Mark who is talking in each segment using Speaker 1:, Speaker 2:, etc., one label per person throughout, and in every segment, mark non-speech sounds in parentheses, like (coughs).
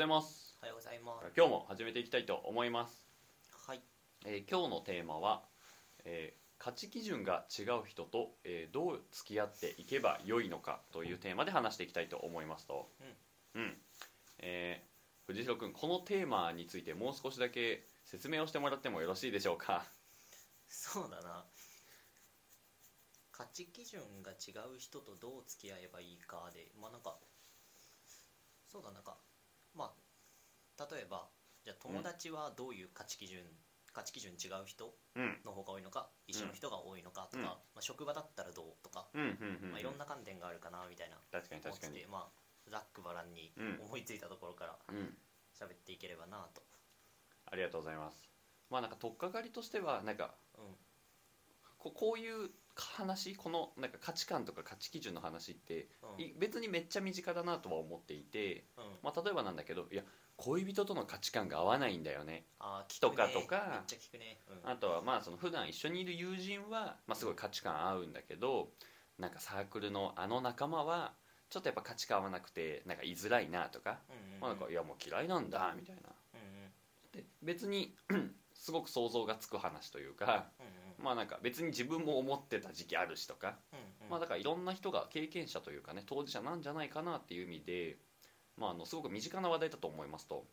Speaker 1: ございます。
Speaker 2: おはようございます。
Speaker 1: 今日も始めていきたいと思います、
Speaker 2: はい。
Speaker 1: えー今日のテーマは、えー価値基準が違う人と、えーどう付き合っていけばよいのかというテーマで話していきたいと思いますと。うん、えー藤代君このテーマについてもう少しだけ説明をしてもらってもよろしいでしょうか？
Speaker 2: そうだな。価値基準が違う人とどう付き合えばいいかでまあなんかそうだなんかまあ例えばじゃあ友達はどういう価値基準、価値基準違う人
Speaker 1: うん。
Speaker 2: の方が多いのか一緒の人が多いのかとか、
Speaker 1: うん。
Speaker 2: まあ、職場だったらどうとか、まあ、いろんな観点があるかなみたいな
Speaker 1: 確かに確かに。
Speaker 2: まあざっくばらんに
Speaker 1: うん。
Speaker 2: 思いついたところから
Speaker 1: うん。
Speaker 2: 喋っていければなと、
Speaker 1: ありがとうございます。まあなんか取っかかりとしてはなんか
Speaker 2: うん。
Speaker 1: ここういう話このなんか価値観とか価値基準の話って
Speaker 2: うん。
Speaker 1: い別にめっちゃ身近だなとは思っていて、
Speaker 2: うん。
Speaker 1: まあ、例えばなんだけどいや恋人との価値観が合わないんだよね。とかとか
Speaker 2: めっちゃ聞くね、うん。
Speaker 1: あとはまあその普段一緒にいる友人は、まあ、すごい価値観合うんだけどなんかサークルのあの仲間はちょっとやっぱ価値観合わなくてなんか居づらいなとか,、まあ、なんかいやもう嫌いなんだみたいな。で別に (clears throat) すごく想像がつく話というか
Speaker 2: うんうん
Speaker 1: まあなんか別に自分も思ってた時期あるしとか
Speaker 2: うんうん。
Speaker 1: まあ、だからいろんな人が経験者というかね当事者なんじゃないかなっていう意味で、まあ、あのすごく身近な話題だと思いますと、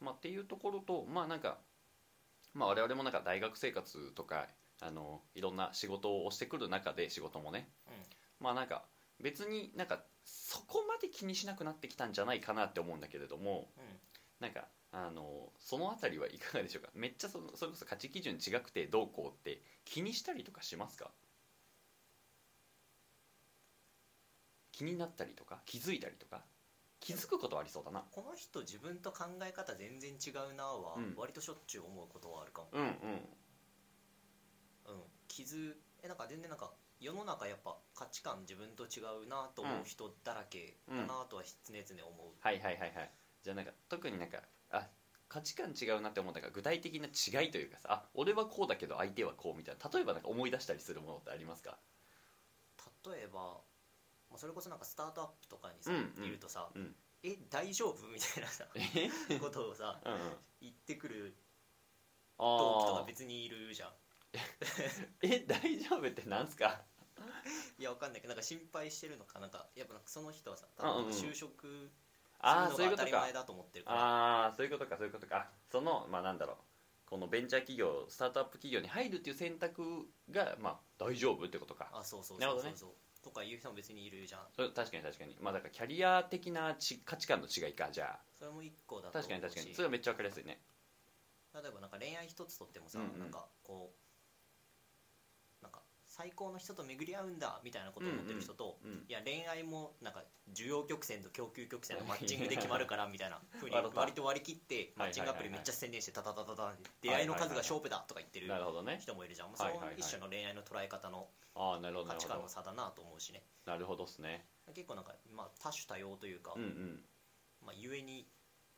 Speaker 1: まあ、っていうところとまあなんか、まあ、我々もなんか大学生活とかあのいろんな仕事をしてくる中で仕事もね
Speaker 2: うんうん。
Speaker 1: まあなんか別になんかそこまで気にしなくなってきたんじゃないかなって思うんだけれども
Speaker 2: うん。
Speaker 1: なんかあのそのあたりはいかがでしょうか？めっちゃそのそれこそ価値基準違くてどうこうって気にしたりとかしますか？気になったりとか気づいたりとか気づくことはありそうだな。
Speaker 2: この人自分と考え方全然違うなは
Speaker 1: うん。
Speaker 2: 割としょっちゅう思うことはあるかも、
Speaker 1: うんうん。
Speaker 2: うん、気づえなんか全然なんか世の中やっぱ価値観自分と違うなと思う人だらけだなとは常々思う、
Speaker 1: はいはいはいはい。じゃあなんか特になんかあ価値観違うなって思ったから具体的な違いというかさあ俺はこうだけど相手はこうみたいな例えばなんか思い出したりするものってありますか？
Speaker 2: 例えばまあそれこそなんかスタートアップとかにさ、
Speaker 1: うんうん。
Speaker 2: いるとさ、
Speaker 1: うん。
Speaker 2: え大丈夫？みたいなさ
Speaker 1: え？
Speaker 2: ことをさ
Speaker 1: うんうん。
Speaker 2: 言ってくる同期とか別にいるじゃん。
Speaker 1: え大丈夫ってなんすか？
Speaker 2: いやわかんないけどなんか心配してるのかなんかやっぱその人はさ就職
Speaker 1: ああそういうことか。
Speaker 2: 前だと思ってるから。
Speaker 1: ああそういうことかそういうことか。あそのまあなんだろう。このベンチャー企業スタートアップ企業に入るっていう選択がまあ大丈夫ってことか。
Speaker 2: あそうそう
Speaker 1: なるほどね。
Speaker 2: そうそうそうとか言う人も別にいるじゃん。
Speaker 1: それ確かに確かに。まあだからキャリア的なち価値観の違いかじゃ
Speaker 2: それも一個だ
Speaker 1: あ
Speaker 2: と
Speaker 1: 確かに確かに。それはめっちゃ分かりやすいね。
Speaker 2: 例えばなんか恋愛一つとってもさ、
Speaker 1: うんうん。
Speaker 2: なんかこう最高の人と巡り合うんだみたいなことを思ってる人と、
Speaker 1: うん
Speaker 2: いや恋愛もなんか需要曲線と供給曲線の (laughs) マッチングで決まるからみたいなふうに割と割り切ってマ
Speaker 1: はい
Speaker 2: ッチングアプリめっちゃ宣伝してタタタタタ出会いの数が勝負だとか言ってる人もいるじゃん、その一種の恋愛の捉え方の価値観の差だなと思うしね
Speaker 1: なるほどっすね
Speaker 2: 結構なんか、まあ、多種多様というか、
Speaker 1: うんうん
Speaker 2: まあ、故に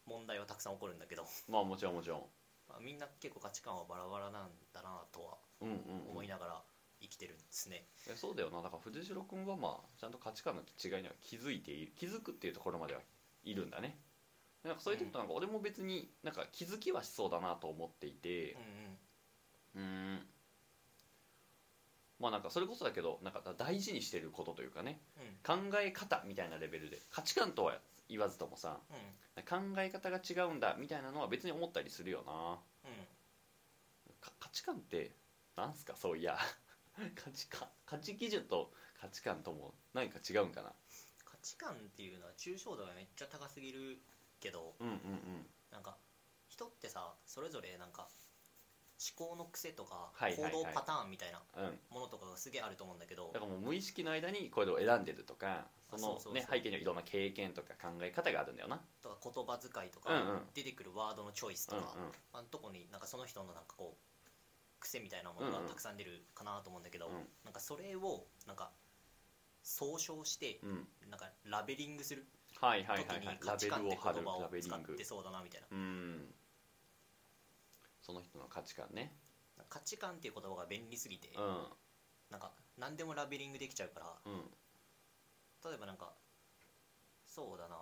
Speaker 2: 問題はたくさん起こるんだけど、
Speaker 1: まあもちろんもちろん
Speaker 2: まあ、みんな結構価値観はバラバラなんだなとは
Speaker 1: うんうん、うん、
Speaker 2: 思いながら生きてるんですね、
Speaker 1: いやそうだよな。だから藤代君はまあちゃんと価値観の違いには気づいている気づくっていうところまではいるんだね。なんかそういう時となんか俺も別になんか気づきはしそうだなと思っていて。
Speaker 2: うんうん
Speaker 1: うーん。まあなんかそれこそだけどなんか大事にしてることというかね。
Speaker 2: うん。
Speaker 1: 考え方みたいなレベルで。価値観とは言わずともさ
Speaker 2: うん。
Speaker 1: 考え方が違うんだみたいなのは別に思ったりするよな。
Speaker 2: うん。
Speaker 1: か価値観ってなんすか？そういや価値観価値基準と価値観とも何か違うんかな？
Speaker 2: 価値観っていうのは抽象度がめっちゃ高すぎるけど
Speaker 1: うんうんうん。
Speaker 2: なんか人ってさそれぞれなんか思考の癖とか
Speaker 1: はいはいはい。
Speaker 2: 行動パターンみたいな
Speaker 1: うん。
Speaker 2: ものとかがすげえあると思うんだけど
Speaker 1: だからもう無意識の間にこれを選んでるとかその
Speaker 2: あそうそうそう。
Speaker 1: ね背景にはいろんな経験とか考え方があるんだよな。
Speaker 2: とか言葉遣いとか、
Speaker 1: うんうん。
Speaker 2: 出てくるワードのチョイスとか、
Speaker 1: うんうん。
Speaker 2: あのとこになんかその人のなんかこう癖みたいなものがたくさん出るかなと思うんだけど、
Speaker 1: うん。
Speaker 2: なんかそれをなんか総称して
Speaker 1: うん。
Speaker 2: なんかラベリングする？時に価値観って言葉
Speaker 1: ラ
Speaker 2: を使ってそうだなみたいな。
Speaker 1: うん。その人の価値観ね。
Speaker 2: 価値観っていう言葉が便利すぎて、
Speaker 1: うん。
Speaker 2: なんか何でもラベリングできちゃうから
Speaker 1: うん。
Speaker 2: 例えばなんかそうだな。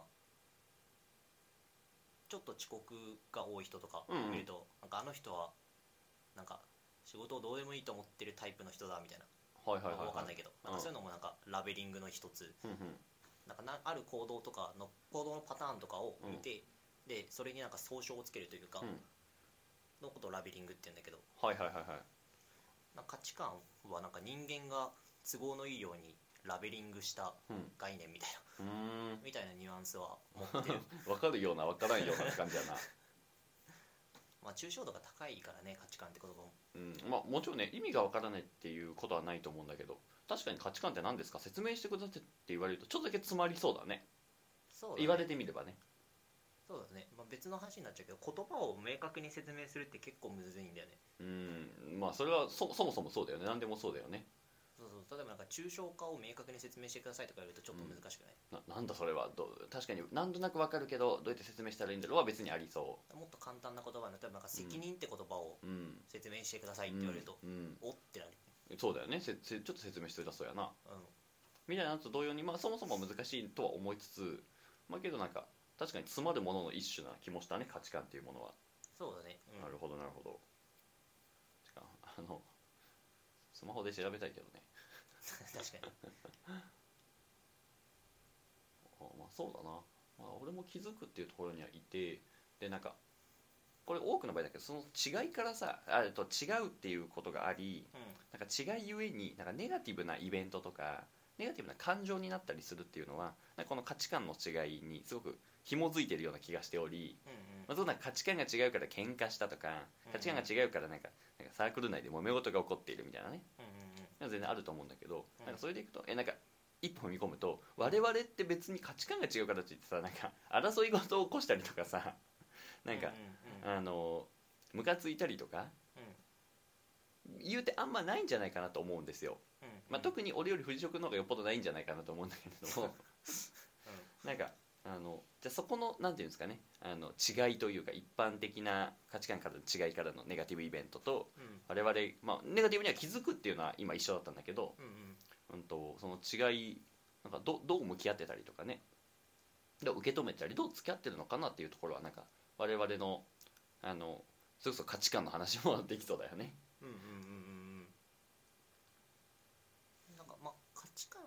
Speaker 2: ちょっと遅刻が多い人とか
Speaker 1: うんうん。
Speaker 2: 見ると、なんかあの人はなんか仕事をどうでもいいと思ってるタイプの人だみたいな、
Speaker 1: はいはいはいはい。
Speaker 2: わかんないけど、なんかそういうのもなんかラベリングの一つ。
Speaker 1: うんうん。
Speaker 2: なんかなある行動とかの行動のパターンとかを見て、でそれになんか総称をつけるというか、
Speaker 1: うん。
Speaker 2: のことをラベリングって言うんだけど。
Speaker 1: はいはいはいはい。
Speaker 2: な価値観はなんか人間が都合のいいようにラベリングした
Speaker 1: うん。
Speaker 2: 概念みたいな、
Speaker 1: うーん。
Speaker 2: みたいなニュアンスは持ってる。(laughs)
Speaker 1: 分かるような分からんような感じやな
Speaker 2: まあ抽象度が高いからね価値観って言葉も。
Speaker 1: うん。まあもちろんね意味が分からないっていうことはないと思うんだけど確かに価値観って何ですか？説明してくださいって言われるとちょっとだけ詰まりそうだね。
Speaker 2: そうだね。
Speaker 1: 言われてみればね。
Speaker 2: そうだね、まあ、別の話になっちゃうけど言葉を明確に説明するって結構むずいんだよね。
Speaker 1: うん。まあそれはそそもそもそうだよね。何でもそうだよね
Speaker 2: 例えばなんか抽象化を明確に説明してくださいとか言われるとちょっと難しくない、
Speaker 1: ななんだそれは？どう？確かになんとなく分かるけどどうやって説明したらいいんだろう？は別にありそ
Speaker 2: もっと簡単な言葉例えばなんか責任って言葉を
Speaker 1: ううん。
Speaker 2: 説明してくださいって言われると、
Speaker 1: うん。
Speaker 2: おってなる。
Speaker 1: うんそうだよね。せせちょっと説明しといたそうやな。
Speaker 2: うん。
Speaker 1: みたいなのと同様に、まあ、そもそも難しいとは思いつつまあけどなんか確かに詰まるものの一種な気もしたね価値観っていうものは、
Speaker 2: そうだね、うん、
Speaker 1: なるほどなるほど。あのスマホで調べたいけどね (laughs)
Speaker 2: 確かに。(laughs)
Speaker 1: あまあそうだな、まあ、俺も気づくっていうところにはいてでなんかこれ多くの場合だけどその違いからさあと違うっていうことがあり
Speaker 2: うん。
Speaker 1: なんか違いゆえになんかネガティブなイベントとかネガティブな感情になったりするっていうのはなんかこの価値観の違いにすごく紐づいてるような気がしており、
Speaker 2: うんうん。
Speaker 1: まあ、そうなんか価値観が違うから喧嘩したとか価値観が違うからなんかなんかサークル内で揉め事が起こっているみたいなね。
Speaker 2: うんうんうん
Speaker 1: 全然あると思うんだけど、
Speaker 2: うん。
Speaker 1: なんかそれでいくとえなんか一歩踏み込むと我々って別に価値観が違うからといってさなんか争い事を起こしたりとかさ (laughs) なんか、
Speaker 2: うんうんうん。
Speaker 1: あのムカついたりとか言うてあんまないんじゃないかなと思うんですよ、まあ、特に俺より藤職の方がよっぽどないんじゃないかなと思うんだけれども (laughs) なんかあのじゃあそこのなんていうんですかねあの違いというか一般的な価値観からの違いからのネガティブイベントと
Speaker 2: うん。うん
Speaker 1: 我々、まあ、ネガティブには気づくっていうのは今一緒だったんだけど、
Speaker 2: うんうん。
Speaker 1: うん、とその違いなんかどどう向き合ってたりとかねどう受け止めたりどう付き合ってるのかなっていうところはなんか我々のあのそれこそ価値観の話もできそうだよね。
Speaker 2: うんうんうんうんうん。なんかまあ価値観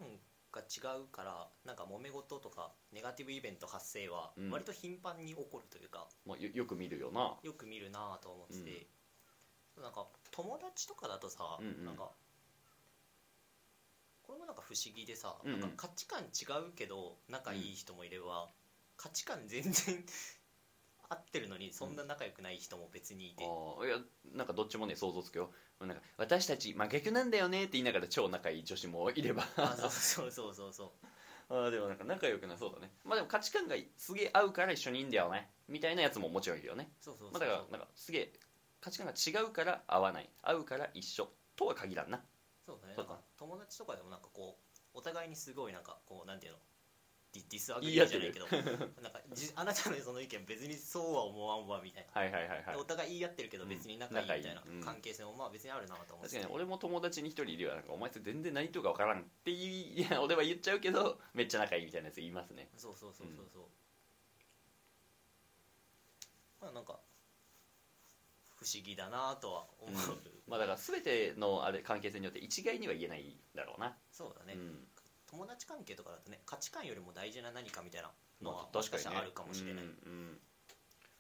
Speaker 2: が違うからなんか揉め事とかネガティブイベント発生は
Speaker 1: うん。
Speaker 2: 割と頻繁に起こるというか、
Speaker 1: まあ、よよく見るよな。
Speaker 2: よく見るなぁと思って。て、なんか友達とかだとさ、
Speaker 1: うんうん。
Speaker 2: なんかこれもなんか不思議でさ、
Speaker 1: うんうん。
Speaker 2: なんか価値観違うけど仲いい人もいれば、価値観全然 (laughs) 合ってるのにそんな仲良くない人も別にいて、
Speaker 1: ああいやなんかどっちもね想像つくよなんか私たち真逆なんだよねって言いながら超仲いい女子もいれば。
Speaker 2: あそうそうそうそうそう。(laughs)
Speaker 1: ああでもなんか仲良くなそうだね。まあでも価値観がすげえ合うから一緒にいいんだよね。みたいなやつももちろんいるよね。
Speaker 2: そうそうそう
Speaker 1: まあ、だからなんかすげえ価値観が違うから合わない。合うから一緒。とは限らんな。
Speaker 2: そうだね。
Speaker 1: そう
Speaker 2: 友達とかでもなんかこうお互いにすごいなんかこうなんていうの？ディ disagree じゃないけど (laughs) なんかじあなたのその意見別にそうは思わんわみたいな、
Speaker 1: はいはいはいはい。
Speaker 2: でお互い言い合ってるけど別に仲いいみたいな
Speaker 1: 仲いい。うん。
Speaker 2: 関係性もまあ別にあるなと思って。
Speaker 1: 確かに俺も友達に一人いるよなんかお前それ全然何とるか分からんって言いいや (laughs) 俺は言っちゃうけどめっちゃ仲いいみたいなやつ言いますね。
Speaker 2: そうそうそうそうそう、まあなんか不思議だなとは思う、
Speaker 1: まあだから全てのあれ関係性によって一概には言えないだろうな、
Speaker 2: そうだね、
Speaker 1: うん
Speaker 2: 友達関係とかだとね価値観よりも大事な何かみたいなのは
Speaker 1: 確かに
Speaker 2: あるかもしれない、
Speaker 1: うんうん。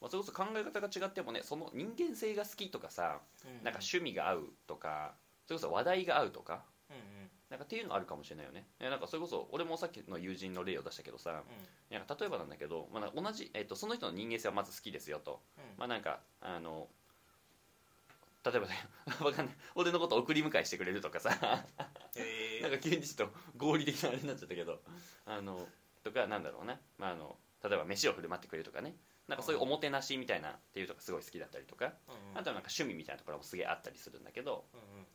Speaker 1: まあ、それこそ考え方が違ってもねその人間性が好きとかさ
Speaker 2: うん
Speaker 1: なんか趣味が合うとかそれこそ話題が合うとか
Speaker 2: うんうん。
Speaker 1: なんかっていうのあるかもしれないよね。えなんかそれこそ俺もさっきの友人の例を出したけどさなんか例えばなんだけど、まあ、同じ、えっとその人の人間性はまず好きですよと、
Speaker 2: うん。
Speaker 1: まあなんかあの例えばね (laughs) わかんない。俺のこと送り迎えしてくれるとかさ。
Speaker 2: へえ
Speaker 1: なんか急にちょっと合理的なあれになっちゃったけど。あのとかなんだろうな、まあ、あの例えば飯を振る舞ってくれるとかね。なんかそういうおもてなしみたいなっていうとかすごい好きだったりとか。
Speaker 2: うんうん。
Speaker 1: あとはなんか趣味みたいなところもすげえあったりするんだけど。
Speaker 2: うんうん。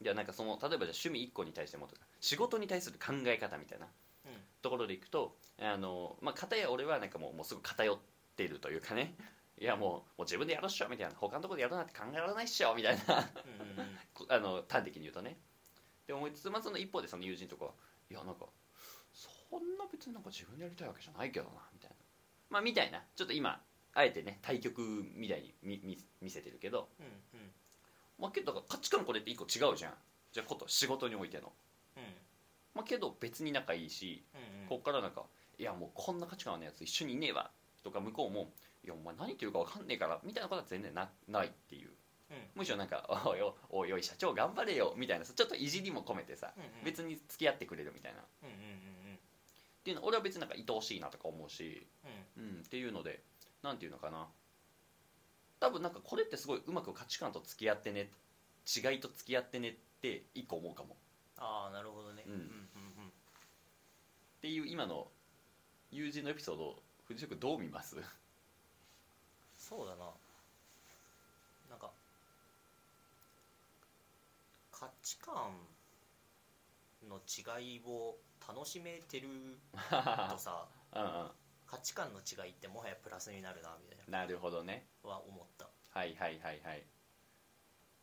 Speaker 1: じゃあなんかその例えばじゃあ趣味1個に対してもとか仕事に対する考え方みたいな
Speaker 2: うん。
Speaker 1: ところでいくとあの、まあ、片や俺はなんかもうもうすぐ偏ってるというかねいやもうもう自分でやるっしょみたいな。他のところでやるなんて考えられないっしょみたいな。(laughs) あの端的に言うとね。で思いつつ、まあ、その一方でその友人とかはいやなんかそんな別になんか自分でやりたいわけじゃないけどなみたいな。まあみたいな。ちょっと今あえてね対極みたいに見見見せてるけど、
Speaker 2: うんうん。
Speaker 1: まあ、けど価値観これって一個違うじゃん。じゃあこと仕事においての、
Speaker 2: うん。
Speaker 1: まあ、けど別に仲いいし、
Speaker 2: うんうん。
Speaker 1: こっからなんか「いやもうこんな価値観のやつ一緒にいねえわ」とか向こうも「いやお前何言ってるか分かんねえから」みたいなことは全然なないっていう。
Speaker 2: うん。
Speaker 1: むしろなんか「おいおいおいおい社長頑張れよ」みたいなさちょっといじりも込めてさ、
Speaker 2: うんうん。
Speaker 1: 別に付き合ってくれるみたいな。っ
Speaker 2: うんうんうん。
Speaker 1: ていうの俺は別になんか愛おしいなとか思うし、
Speaker 2: うん。
Speaker 1: うん、っていうのでなんていうのかな。多分なんかこれってすごいうまく価値観と付き合ってね違いと付き合ってねって一個思うかも。
Speaker 2: ああなるほどね。
Speaker 1: うん。
Speaker 2: うんうん
Speaker 1: っていう今の友人のエピソードを藤井君どう見ます？
Speaker 2: そうだな。なんか価値観の違いを楽しめてるとさ (laughs)
Speaker 1: うんうん。
Speaker 2: 価値観の違いってもはやプラスになるなみたいな。
Speaker 1: なるほどね。
Speaker 2: は思った。
Speaker 1: はいはいはいはい。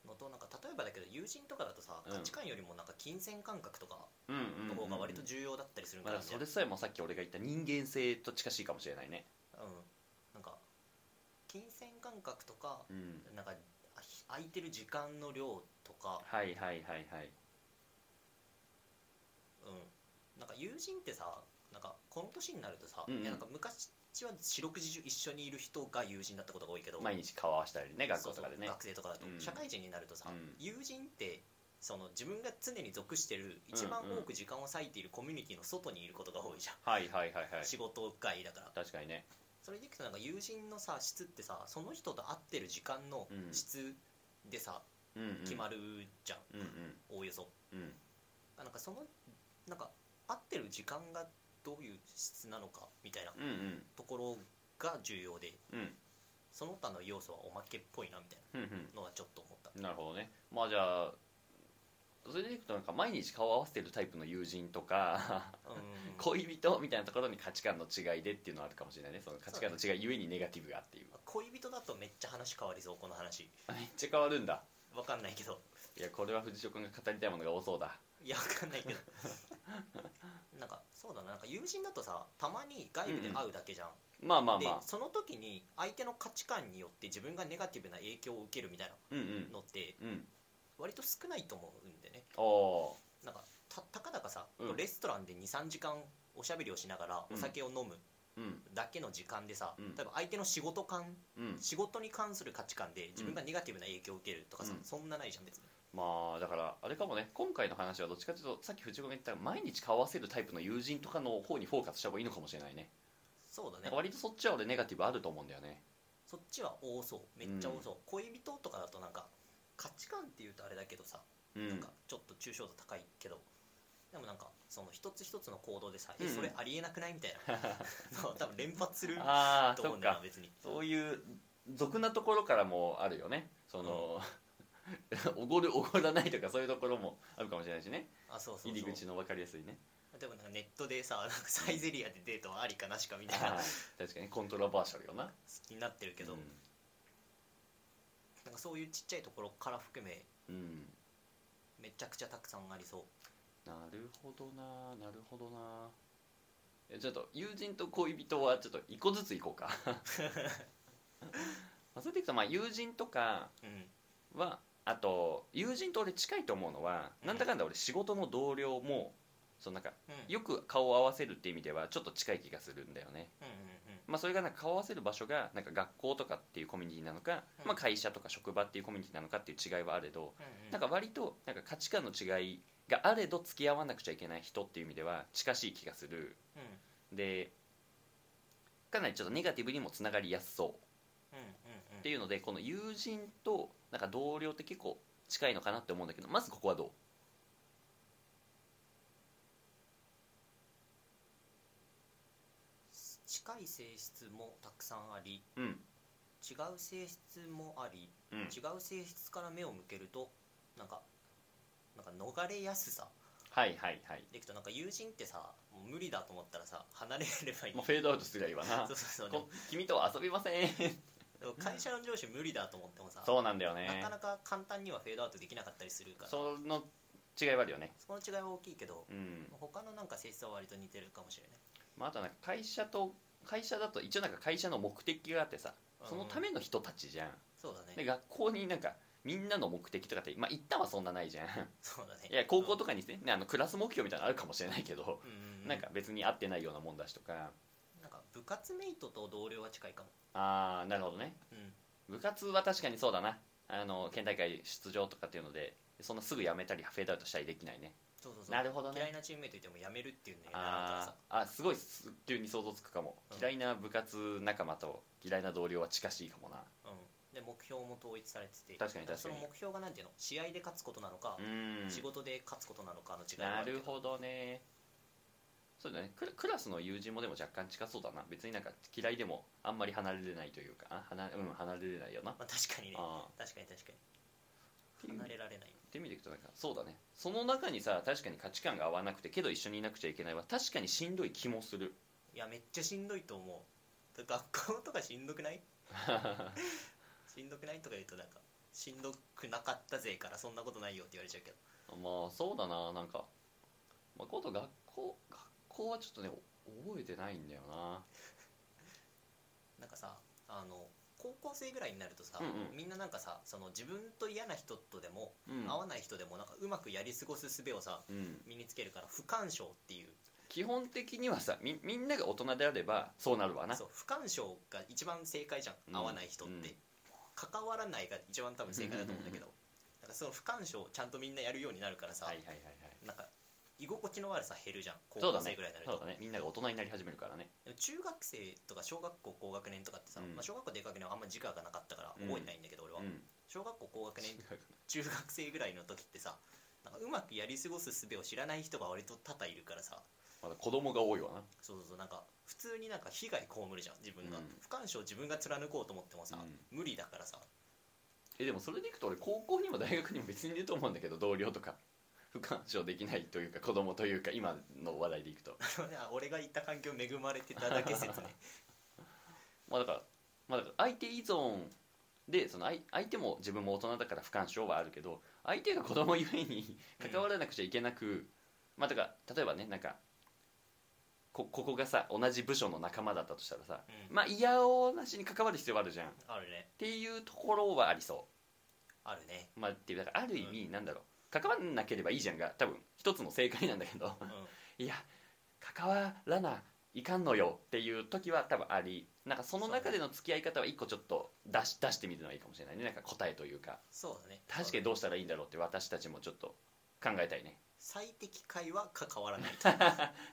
Speaker 2: のとなんか例えばだけど友人とかだとさ
Speaker 1: うん。
Speaker 2: 価値観よりもなんか金銭感覚とか
Speaker 1: うんうんうんうん。
Speaker 2: の方が割と重要だったりするかなみたいな
Speaker 1: それさえもさっき俺が言った人間性と近しいかもしれないね
Speaker 2: 感覚とか
Speaker 1: うん。
Speaker 2: なんかあ空いてる時間の量とか
Speaker 1: はいはいはいはい。
Speaker 2: うん。なんか友人ってさなんかこの年になるとさ、
Speaker 1: うんうん。
Speaker 2: いやなんか昔は四六時中一緒にいる人が友人だったことが多いけど
Speaker 1: 毎日顔合わせたりね学校とかでね。
Speaker 2: 学生とかだと、
Speaker 1: うん。
Speaker 2: 社会人になるとさ、
Speaker 1: うん。
Speaker 2: 友人ってその自分が常に属してる一番
Speaker 1: うんうん。
Speaker 2: 多く時間を割いているコミュニティの外にいることが多いじゃん、
Speaker 1: はいはいはいはい。
Speaker 2: 仕事外だから。
Speaker 1: 確かにね
Speaker 2: それでいくとなんか友人のさ質ってさその人と会ってる時間の
Speaker 1: うん。
Speaker 2: 質でさ、
Speaker 1: うんうん。
Speaker 2: 決まるじゃん。
Speaker 1: うんうん。
Speaker 2: おおよそ。
Speaker 1: うん。
Speaker 2: なんかそのなんか会ってる時間がどういう質なのかみたいな
Speaker 1: うんうん。
Speaker 2: ところが重要で
Speaker 1: うん。
Speaker 2: その他の要素はおまけっぽいなみたい
Speaker 1: うんうん。
Speaker 2: なのはちょっと思った。
Speaker 1: なるほどね。まあじゃあそれでいくとなんか毎日顔を合わせてるタイプの友人とか
Speaker 2: うん。
Speaker 1: 恋人みたいなところに価値観の違いでっていうのはあるかもしれないね。その価値観の違いゆえにネガティブがっていう
Speaker 2: 恋人だとめっちゃ話変わりそうこの話。
Speaker 1: めっちゃ変わるんだ。
Speaker 2: わかんないけど。
Speaker 1: いやこれは藤尾君が語りたいものが多そうだ。
Speaker 2: いやわかんないけど。(laughs) なんかそうだな。なんか友人だとさたまに外部で会うだけじゃん、
Speaker 1: まあまあまあ。
Speaker 2: でその時に相手の価値観によって自分がネガティブな影響を受けるみたい
Speaker 1: うんうん。
Speaker 2: なのって
Speaker 1: うん
Speaker 2: 割と少ないと思うんでね。なんかたたかだかさ、
Speaker 1: うん。
Speaker 2: レストランで23時間おしゃべりをしながら
Speaker 1: うん。
Speaker 2: お酒を飲む
Speaker 1: うん。
Speaker 2: だけの時間でさ、
Speaker 1: うん。
Speaker 2: 例えば相手の仕事観
Speaker 1: うん。
Speaker 2: 仕事に関する価値観で自分がネガティブな影響を受けるとかさ、
Speaker 1: うん。
Speaker 2: そんなないじゃん別に。
Speaker 1: まあだからあれかもね今回の話はどっちかというとさっき藤子が言った毎日顔合わせるタイプの友人とかの方にフォーカスした方がいいのかもしれないね。
Speaker 2: そうだね。
Speaker 1: なんか割とそっちは俺ネガティブあると思うんだよね。
Speaker 2: そっちは多そう。めっちゃ多そう、恋人とかだとなんか価値観っていうとあれだけどさ、
Speaker 1: うん。
Speaker 2: なんかちょっと抽象度高いけどでもなんかその一つ一つの行動でさ、
Speaker 1: うん。
Speaker 2: えそれありえなくないみたいな。(laughs) 多分連発すると思うんだよ別に。
Speaker 1: そういう俗なところからもあるよね。その、(laughs) おごるおごらないとかそういうところもあるかもしれないしね。
Speaker 2: あそうそう
Speaker 1: 入り口の分かりやすいね。
Speaker 2: でもなんかネットでさなんかサイゼリアでデートはありかなしかみたいな。
Speaker 1: はい確かにコントラバーシャルよな。(laughs)
Speaker 2: 好きになってるけど、
Speaker 1: うん
Speaker 2: なんかそういうちっちゃいところから含め
Speaker 1: うん。
Speaker 2: めちゃくちゃたくさんありそう。
Speaker 1: なるほどななるほどな。えちょっと友人と恋人はちょっと一個ずついこうか。(laughs) まあそれでいくとまあ友人とか
Speaker 2: うん。
Speaker 1: はあと友人と俺近いと思うのは、
Speaker 2: うん。
Speaker 1: なんだかんだ俺仕事の同僚もそのなんか
Speaker 2: うん。
Speaker 1: よく顔を合わせるっていう意味ではちょっと近い気がするんだよね。
Speaker 2: うんうん
Speaker 1: まあそれがなんか顔を合わせる場所がなんか学校とかっていうコミュニティなのか、
Speaker 2: うん。
Speaker 1: まあ会社とか職場っていうコミュニティなのかっていう違いはあれど、なんか割となんか価値観の違いがあれど付き合わなくちゃいけない人っていう意味では近しい気がする。
Speaker 2: うん。
Speaker 1: でかなりちょっとネガティブにもつながりやすそう。っていうのでこの友人となんか同僚って結構近いのかなって思うんだけどまずここはどう？
Speaker 2: 近い性質もたくさんあり
Speaker 1: うん。
Speaker 2: 違う性質もあり
Speaker 1: うん。
Speaker 2: 違う性質から目を向けるとなんかなんか逃れやすさ
Speaker 1: はいはいはい。
Speaker 2: でいくとなんか友人ってさもう無理だと思ったらさ離れればいい。
Speaker 1: もうフェードアウトすりゃいいわな。
Speaker 2: そうそうそう。(laughs)
Speaker 1: こ君とは遊びません。
Speaker 2: 会社の上司無理だと思ってもさ
Speaker 1: そうなんだよ
Speaker 2: な
Speaker 1: ね
Speaker 2: かなか簡単にはフェードアウトできなかったりするから。
Speaker 1: その違いはあるよね。
Speaker 2: その違いは大きいけど
Speaker 1: うん。
Speaker 2: 他のなんか性質は割と似てるかもしれない。
Speaker 1: まあ、あとなんか会社と会社だと一応なんか会社の目的があってさそのための人たちじゃん、
Speaker 2: そうだね。
Speaker 1: で学校になんかみんなの目的とかってまあ一旦はそんなないじゃん。
Speaker 2: そうだね。
Speaker 1: いや高校とかにねねあのクラス目標みたいなのあるかもしれないけど、
Speaker 2: うんうんうん。
Speaker 1: なんか別に合ってないようなもんだしとか。
Speaker 2: なんか部活メイトと同僚は近いかも。
Speaker 1: ああなるほどね。
Speaker 2: うん。
Speaker 1: 部活は確かにそうだな。あの県大会出場とかっていうのでそんなすぐ辞めたりフェードアウトしたりできないね
Speaker 2: そうそうそう。
Speaker 1: なるほどね。
Speaker 2: 嫌いなチームメイトいても辞めるっていうねあ
Speaker 1: あ
Speaker 2: さ。
Speaker 1: ーあすごいす急に想像つくかも、
Speaker 2: うん。
Speaker 1: 嫌いな部活仲間と嫌いな同僚は近しいかもな。
Speaker 2: うん、で目標も統一されてて。
Speaker 1: 確かに確かに。
Speaker 2: その目標がなんていうの？試合で勝つことなのか
Speaker 1: う、ん。
Speaker 2: 仕事で勝つことなのかの違いがあ
Speaker 1: な
Speaker 2: るけ
Speaker 1: るほどね。そうだね。クラクラスの友人もでも若干近そうだな。別になんか嫌いでもあんまり離れれないというか。あ離,、うん、離れれないよな。
Speaker 2: まあ、確かにね。
Speaker 1: あ
Speaker 2: 確かに確か
Speaker 1: ー
Speaker 2: に。離れられない
Speaker 1: って意味でいくとなんかそうだね。その中にさ確かに価値観が合わなくてけど一緒にいなくちゃいけないは確かにしんどい気もする。
Speaker 2: いやめっちゃしんどいと思う。学校とかしんどくない？(laughs) しんどくないとか言うとなんかしんどくなかったぜからそんなことないよって言われちゃうけど。
Speaker 1: まあそうだな。なんか、まあ、こと学校学校はちょっとね覚えてないんだよな。
Speaker 2: なんかさあの高校生ぐらいになるとさ、
Speaker 1: うんうん。
Speaker 2: みんななんかさその自分と嫌な人とでも、
Speaker 1: うん。
Speaker 2: 合わない人でもなんかうまくやり過ごす術をさ
Speaker 1: うん。
Speaker 2: 身につけるから不干渉っていう。
Speaker 1: 基本的にはさみみんなが大人であればそうなるわな。
Speaker 2: そう不干渉が一番正解じゃん、
Speaker 1: うん。
Speaker 2: 合わない人って、
Speaker 1: うん。
Speaker 2: 関わらないが一番多分正解だと思うんだけど。なんかその不干渉をちゃんとみんなやるようになるからさ、
Speaker 1: はいはいはいはい。
Speaker 2: なんか居心地の悪さ減るじゃん。高校生ぐらいになると、
Speaker 1: そうだね。みんなが大人になり始めるからね。
Speaker 2: 中学生とか小学校高学年とかってさ、
Speaker 1: うん。
Speaker 2: まあ、小学校低学年はあんま時間がなかったから
Speaker 1: うん。
Speaker 2: 覚えてないんだけど俺は、
Speaker 1: うん。
Speaker 2: 小学校高学年中学生ぐらいの時ってさなんかうまくやり過ごす術を知らない人が割と多々いるからさ。
Speaker 1: まだ子供が多いわな。
Speaker 2: そうそうそうなんか普通になんか被害被るじゃん自分が、
Speaker 1: うん。
Speaker 2: 不干渉自分が貫こうと思ってもさ、
Speaker 1: うん。
Speaker 2: 無理だからさ。
Speaker 1: えでもそれでいくと俺高校にも大学にも別にいると思うんだけど同僚とか不干渉できないというか子供というか今の話題でいくと。
Speaker 2: あ俺がいた環境恵まれてただけ説ね (laughs)
Speaker 1: まあだから,、まあ、だから相手依存でその相相手も自分も大人だから不干渉はあるけど相手が子供ゆえに関わらなくちゃいけなく、まあだから例えばねなんかこここがさ同じ部署の仲間だったとしたらさ、
Speaker 2: うん。
Speaker 1: まあ嫌おなしに関わる必要はあるじゃん。っ
Speaker 2: あるね。
Speaker 1: ていうところはありそ
Speaker 2: あるね。
Speaker 1: うまあっていうだからある意味なんだろう関わらなければいいじゃんが多分一つの正解なんだけど
Speaker 2: うん。
Speaker 1: いや関わらないかんのよっていう時は多分あり。なんかその中での付き合い方は一個ちょっと出し出してみるのがいいかもしれないね。なんか答えというか。
Speaker 2: そうだね。
Speaker 1: 確かにどうしたらいいんだろうって私たちもちょっと考えたいね
Speaker 2: 最適解は関わらない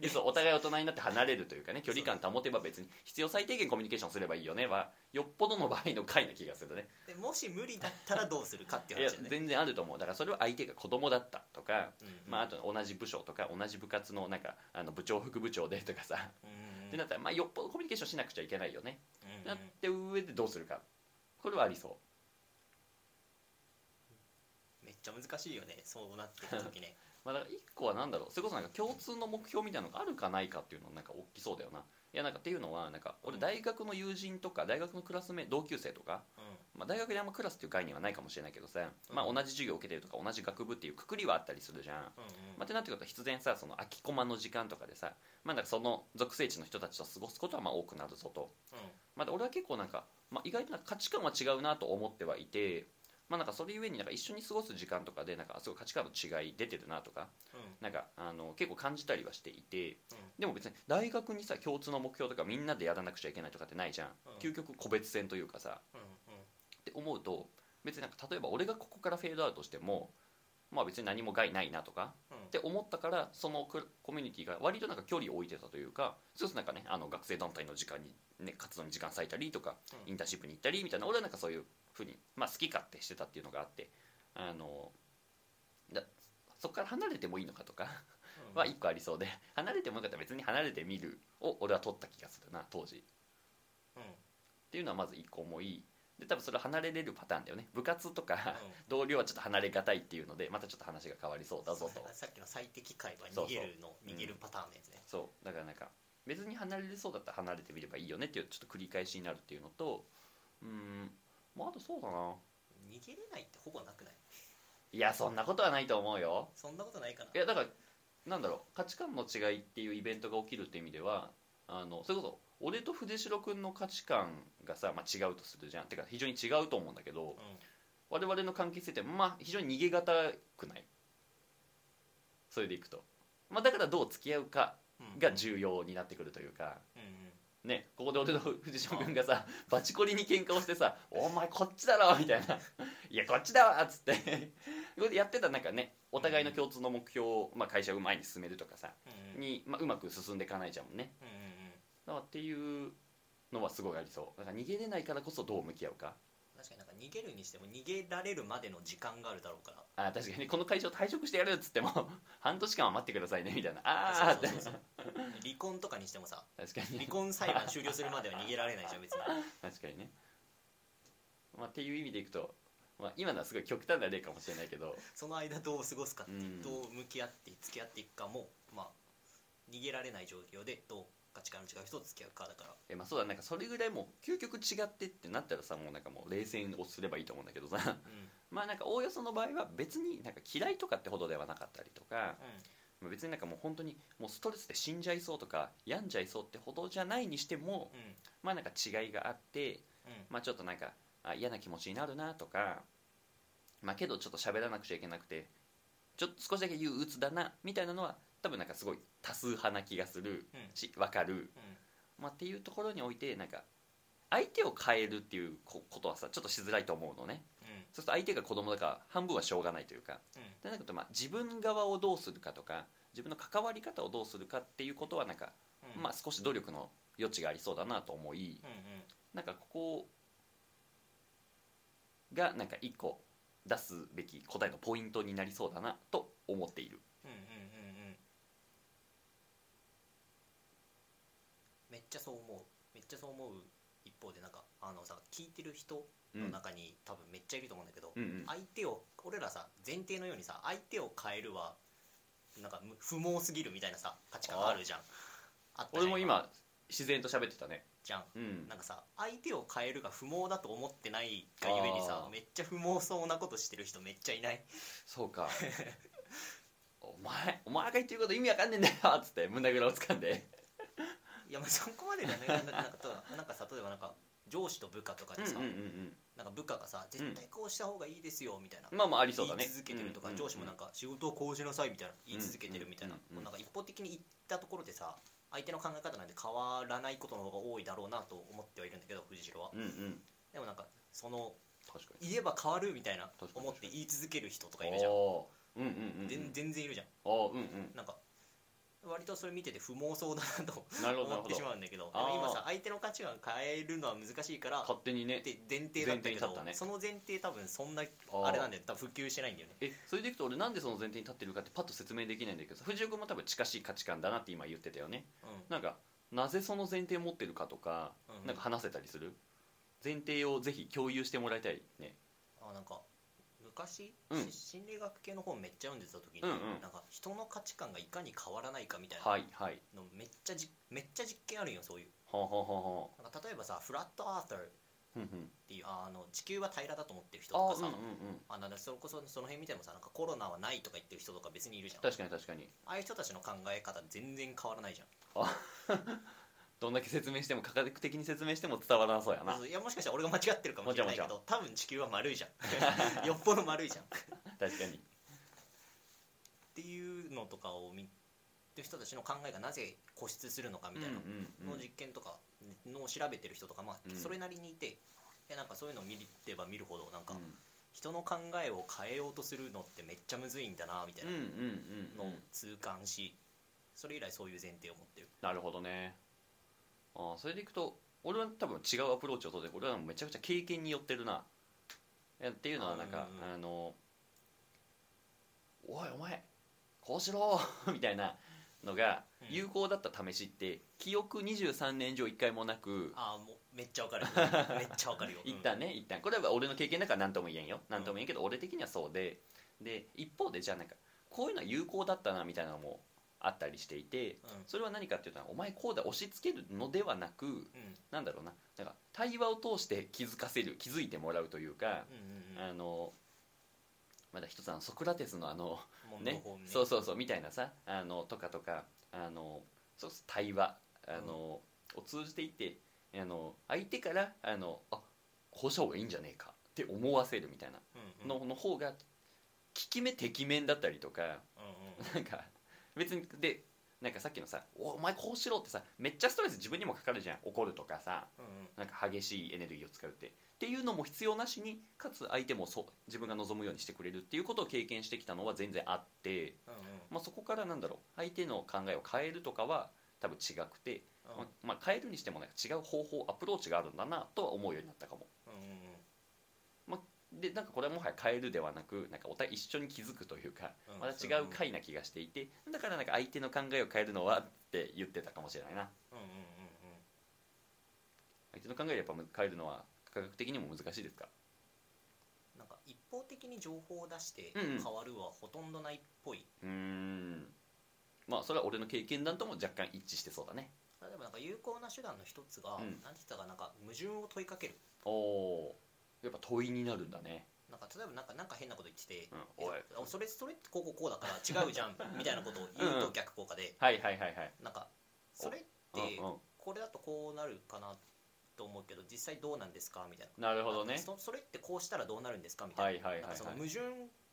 Speaker 1: で (laughs) そうお互い大人になって離れるというかね距離感保てば別に必要最低限コミュニケーションすればいいよねはよっぽどの場合の回な気がするね。
Speaker 2: でもし無理だったらどうするかっていう
Speaker 1: いや
Speaker 2: 話だね
Speaker 1: 全然あると思う。だからそれは相手が子供だったとか、
Speaker 2: うんうん。
Speaker 1: まあ、あと同じ部署とか同じ部活のなんかあの部長副部長でとかさ、
Speaker 2: うんうん。
Speaker 1: ってなったら、まあ、よっぽどコミュニケーションしなくちゃいけないよね。
Speaker 2: うんうん。
Speaker 1: なって上でどうするか。これはありそ
Speaker 2: めっちゃ難しいよねそうなってる時ね。
Speaker 1: う、(laughs) まあ、だから一個は何だろうそれこそなんか共通の目標みたいなのがあるかないかっていうのなんか大きそうだよな。いやなんかっていうのはなんか俺
Speaker 2: うん。
Speaker 1: 大学の友人とか大学のクラスメ同級生とか、
Speaker 2: う
Speaker 1: まあ、大学であんまクラスっていう概念はないかもしれないけどさ、まあ、
Speaker 2: うん
Speaker 1: 同じ授業を受けてるとか同じ学部っていうくくりはあったりするじゃん、
Speaker 2: んうんうん。
Speaker 1: まあ、ってなってくると必然さその空きコマの時間とかでさ、まあ、なんかその属性地の人たちと過ごすことはまあ多くなるぞと、まあ、俺は結構なんか、まあ、意外と価値観は違うなと思ってはいて、まあ、なんかそれゆえになんか一緒に過ごす時間とかでなんかすごい価値観の違い出てるなとかなんかあの結構感じたりはしていて
Speaker 2: うん。
Speaker 1: でも別に大学にさ共通の目標とかみんなでやらなくちゃいけないとかってないじゃん、
Speaker 2: うん。
Speaker 1: 究極個別戦というかさ。
Speaker 2: うん
Speaker 1: って思うと別になんか例えば俺がここからフェードアウトしてもまあ別に何も害ないなとか
Speaker 2: うん。
Speaker 1: って思ったからそのクコミュニティが割となんか距離を置いてたというかそうするとなんかねあの学生団体の時間に、ね、活動に時間割いたりとか
Speaker 2: うん。
Speaker 1: インターンシップに行ったりみたいな俺はなんかそういうふうに、まあ、好き勝手してたっていうのがあってあのだそこから離れてもいいのかとか
Speaker 2: うん。
Speaker 1: は一個ありそうで離れてもよかったら別に離れてみるを俺は取った気がするな当時。っ
Speaker 2: うん。
Speaker 1: ていうのはまず一個思いで多分それは離れれるパターンだよね。部活とか
Speaker 2: うん。
Speaker 1: 同僚はちょっと離れがたいっていうのでまたちょっと話が変わりそうだぞと。
Speaker 2: さっきの最適解は逃げるの逃げるパターンのやつね。
Speaker 1: そう。だからなんか別に離れれそうだったら離れてみればいいよねっていうちょっと繰り返しになるっていうのとうーんまああとそうだな。
Speaker 2: 逃げれないってほぼなくない？
Speaker 1: いやそんなことはないと思うよ。
Speaker 2: そんなことないかな。い
Speaker 1: やだからなんだろう。価値観の違いっていうイベントが起きるっていう意味ではあのそれこそ俺と藤代君の価値観がさ、まあ、違うとするじゃん。てか非常に違うと思うんだけど、
Speaker 2: うん。
Speaker 1: 我々の関係性ってまあ非常に逃げがたくない？それでいくと、まあ、だからどう付き合うか
Speaker 2: うん
Speaker 1: が重要になってくるというか、
Speaker 2: うんうん
Speaker 1: ねここで俺と藤代君がさバチコリに喧嘩をしてさ「お前こっちだろ」みたいな「いやこっちだわ」っつって。これでやってたらなんかねお互いの共通の目標を、まあ、会社を前に進めるとかさに、まあ、うまく進んでいかないじゃんもんね。だからっていうのはすごいありそう。だから逃げれないからこそどう向き合うか
Speaker 2: 確かになんか逃げるにしても逃げられるまでの時間があるだろうから。
Speaker 1: あ確かに。この会社を退職してやるっつっても (laughs) 半年間は待ってくださいねみたいな。ああって
Speaker 2: そうそうそう。そう離婚とかにしてもさ
Speaker 1: 確かに
Speaker 2: 離婚裁判終了するまでは逃げられないじゃん別に
Speaker 1: 確かにね、まあ、っていう意味でいくと、まあ、今のはすごい極端な例かもしれないけど
Speaker 2: その間どう過ごすかっていう、
Speaker 1: うん
Speaker 2: どう向き合って付き合っていくかもまあ逃げられない状況でどう価値観の違う人と付き合うかだから。
Speaker 1: え、まあ、そうだなんかそれぐらいもう究極違ってってなったらさもうなんかもう冷戦をすればいいと思うんだけどさ。
Speaker 2: うん。(laughs)
Speaker 1: まあなんかおおよその場合は別になんか嫌いとかってほどではなかったりとか、まあ別になんかもう本当にもうストレスで死んじゃいそうとか病んじゃいそうってほどじゃないにしても
Speaker 2: うんうん。
Speaker 1: まあなんか違いがあって
Speaker 2: うん。
Speaker 1: まあちょっとなんかあ嫌な気持ちになるなとかまあけどちょっと喋らなくちゃいけなくてちょっと少しだけ憂鬱だなみたいなのは多分なんかすごい多数派な気がする
Speaker 2: うん。
Speaker 1: し分かる、
Speaker 2: うん。
Speaker 1: まあ、っていうところにおいてなんか相手を変えるっていうこことはさちょっとしづらいと思うのね。
Speaker 2: うん。
Speaker 1: そうすると相手が子供だから半分はしょうがないというか。
Speaker 2: うん。
Speaker 1: でなんかとまあ自分側をどうするかとか自分の関わり方をどうするかっていうことはなんか、
Speaker 2: うん。
Speaker 1: まあ、少し努力の余地がありそうだなと思い
Speaker 2: うんうん。
Speaker 1: なんかここがなんか一個出すべき答えのポイントになりそうだなと思っている
Speaker 2: うんうんうんうんめっちゃそう思う。めっちゃそう思う一方でなんかあのさ聞いてる人の中に、多分めっちゃいると思うんだけど、
Speaker 1: うんうん。
Speaker 2: 相手を俺らさ前提のようにさ相手を変えるはなんかむ不毛すぎるみたいなさ価値観あるじゃん。
Speaker 1: 俺も今自然と喋ってたね。
Speaker 2: じゃん。
Speaker 1: うん。
Speaker 2: なんかさ相手を変えるが不毛だと思ってないがゆえにさめっちゃ不毛そうなことしてる人めっちゃいない。
Speaker 1: そうか。(laughs) お前お前が言ってること意味わかんねえんだよっつって胸ぐらを掴んで。
Speaker 2: いやまあそこまでじゃなんかな (laughs) んかなんかさ例えばなんか上司と部下とかでさ、
Speaker 1: ん
Speaker 2: なんか部下がさ絶対こうした方がいいですよみたいな、
Speaker 1: まあまあありそうだね。
Speaker 2: 言い続けてるとか、
Speaker 1: うん
Speaker 2: 上司もなんか仕事をこうしなさいみたいな言い続けてるみたいな、
Speaker 1: うんうん
Speaker 2: もうなんか一方的に言ったところでさ相手の考え方なんて変わらないことの方が多いだろうなと思ってはいるんだけど藤代は、
Speaker 1: うんうん。
Speaker 2: でもなんかその
Speaker 1: 確かに。
Speaker 2: 言えば変わるみたいな
Speaker 1: 確かに。
Speaker 2: 思って言い続ける人とかいるじゃん、
Speaker 1: うんうんうんうん。
Speaker 2: 全全然いるじゃん。
Speaker 1: あーうんうん。
Speaker 2: なんか割とそれ見てて不毛そうだなと思ってしまうんだけどでも今さ相手の価値観変えるのは難しいから
Speaker 1: 勝手にね
Speaker 2: って前提だったけど
Speaker 1: ね。
Speaker 2: その前提多分そんな
Speaker 1: ー
Speaker 2: あれなんだよ。多分普及してないんだよね。
Speaker 1: えそれでいくと俺なんでその前提に立ってるかってパッと説明できないんだけどさ藤尾君も多分近しい価値観だなって今言ってたよね。
Speaker 2: うん。
Speaker 1: なんかなぜその前提を持ってるかとか、
Speaker 2: うん。
Speaker 1: なんか話せたりする？前提をぜひ共有してもらいたいね。
Speaker 2: あなんか昔、
Speaker 1: うん。
Speaker 2: し心理学系の本めっちゃ読んでた時に、
Speaker 1: うんうん。
Speaker 2: なんか人の価値観がいかに変わらないかみたいな
Speaker 1: はいはい。
Speaker 2: のめっちゃじめっちゃ実験あるんよそういう。
Speaker 1: はあはあはあはあ
Speaker 2: なんか例えばさフラットアーサーっ
Speaker 1: ふんふん。
Speaker 2: ていうああの地球は平らだと思ってる人
Speaker 1: あ
Speaker 2: とかさ
Speaker 1: ーうんうんうん。
Speaker 2: あなんだそれこそその辺見てもさなんかコロナはないとか言ってる人とか別にいるじゃん。
Speaker 1: 確かに確かに。
Speaker 2: ああいう人たちの考え方全然変わらないじゃん
Speaker 1: どんだけ説明しても科学的に説明しても伝わらなそうやな。
Speaker 2: いやもしかしたら俺が間違ってるかもしれないけど多分地球は丸いじゃん。(laughs) よっぽど丸いじゃん。っ
Speaker 1: 確かに。
Speaker 2: ていうのとかを見てる人たちの考えがなぜ固執するのかみたいなの実験とかのを調べてる人とかまあ
Speaker 1: うん。
Speaker 2: それなりにいてでなんかそういうのを見れば見るほどなんか
Speaker 1: うん。
Speaker 2: 人の考えを変えようとするのってめっちゃむずいんだなみたいなのを
Speaker 1: うん
Speaker 2: 痛感しそれ以来そういう前提を持ってる。
Speaker 1: なるほどねああそれでいくと俺は多分違うアプローチを取って俺はめちゃくちゃ経験によってるな。っていうのはなんかあの「おいお前こうしろ! (laughs)」みたいなのが
Speaker 2: うん。
Speaker 1: 有効だった試しって記憶23年以上1回もなく
Speaker 2: ああもうめっちゃわかる。(laughs) めっちゃわかるよ。
Speaker 1: 一旦ね一旦。これは俺の経験だから何とも言えんよ。何とも言えんけど俺的にはそうで。で一方でじゃあなんかこういうのは有効だったなみたいなのもあったりしていて
Speaker 2: うん。
Speaker 1: それは何かっていうとお前こうだ押し付けるのではなく
Speaker 2: うん。
Speaker 1: なんだろうななんか対話を通して気づかせる気づいてもらうというか、あのまだ一つあのソクラテスのあのね。そうそうそうみたいなさあのとかとかあのそう対話あの、を通じていってあの相手からあのあこうした方がいいんじゃねえかって思わせるみたいなのの方が効き目敵面だったりとか
Speaker 2: う
Speaker 1: なんか別にでなんかさっきのさ「おお前こうしろ」ってさめっちゃストレス自分にもかかるじゃん。怒るとかさ
Speaker 2: うんうん。
Speaker 1: なんか激しいエネルギーを使うって。っていうのも必要なしにかつ相手もそう自分が望むようにしてくれるっていうことを経験してきたのは全然あって、
Speaker 2: うん
Speaker 1: まあ、そこからなんだろう相手の考えを変えるとかは多分違くて、
Speaker 2: うん。
Speaker 1: まあまあ、変えるにしてもなんか違う方法アプローチがあるんだなとは思うようになったかもでなんかこれはもはや変えるではなくなんかお互い一緒に気づくというか
Speaker 2: うん
Speaker 1: また違う回な気がしていてだからなんか相手の考えを変えるのはって言ってたかもしれないな。
Speaker 2: うんうんうん
Speaker 1: 相手の考えをやっぱ変えるのは科学的にも難しいですか？
Speaker 2: うんなんか一方的に情報を出して変わるはほとんどないっぽい、
Speaker 1: うーん。まあそれは俺の経験談とも若干一致してそうだね。
Speaker 2: 例えばなんか有効な手段の一つが、
Speaker 1: うん。
Speaker 2: なんて言ったかなんか矛盾を問いかける。
Speaker 1: おおーやっぱ問いになるんだね。
Speaker 2: なんか例えばなんかなんか変なこと言ってて、
Speaker 1: うんおい。
Speaker 2: えそれそれってこうこうこうだから違うじゃんみたいなことを言うと逆効果で、
Speaker 1: はいはいはいはい。
Speaker 2: なんかそれって
Speaker 1: うんうん。
Speaker 2: これだとこうなるかなと思うけど実際どうなんですかみたいな。
Speaker 1: なるほどね。
Speaker 2: そそれってこうしたらどうなるんですかみたいな,、
Speaker 1: はいはいはいはい。
Speaker 2: なんかその矛盾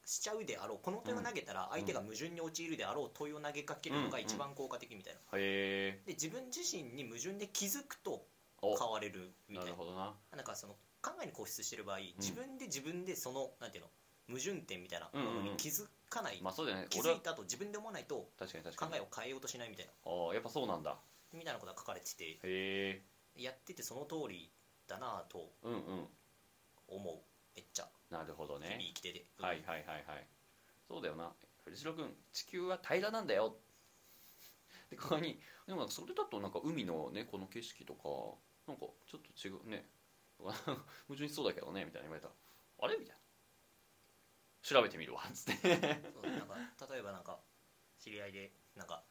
Speaker 2: しちゃうであろうこの問いを投げたら相手が矛盾に陥るであろう問いを投げかけるのが一番効果的みたいな、
Speaker 1: へえ。
Speaker 2: で自分自身に矛盾で気づくと
Speaker 1: お。
Speaker 2: 変われるみた
Speaker 1: な。い
Speaker 2: な
Speaker 1: るほどな。
Speaker 2: なんかその考えに固執してる場合、自分で自分でそのなんていうの矛盾点みたいなものに気づかない、
Speaker 1: まあそうだよね。
Speaker 2: 気
Speaker 1: 俺はい
Speaker 2: づた後自分で思わないと
Speaker 1: 確かに確かに。
Speaker 2: 考えを変えようとしないみたいな。
Speaker 1: ああやっぱそうなんだ。
Speaker 2: みたいなことが書かれてて
Speaker 1: へえ
Speaker 2: やっててその通りだなぁと
Speaker 1: うんうん。
Speaker 2: 思う。めっちゃ。
Speaker 1: なるほど
Speaker 2: 日々
Speaker 1: ね
Speaker 2: 生きてて、
Speaker 1: はいはいはいはい。そうだよな。藤代君地球は平らなんだよ。でここにでもそれだとなんか海のねこの景色とかなんかちょっと違うね (laughs) 矛盾しそうだけどねみたいな言われた。らあれ？みたいな。調べてみるわっつって。
Speaker 2: そうなんか例えばなんか知り合いでなんか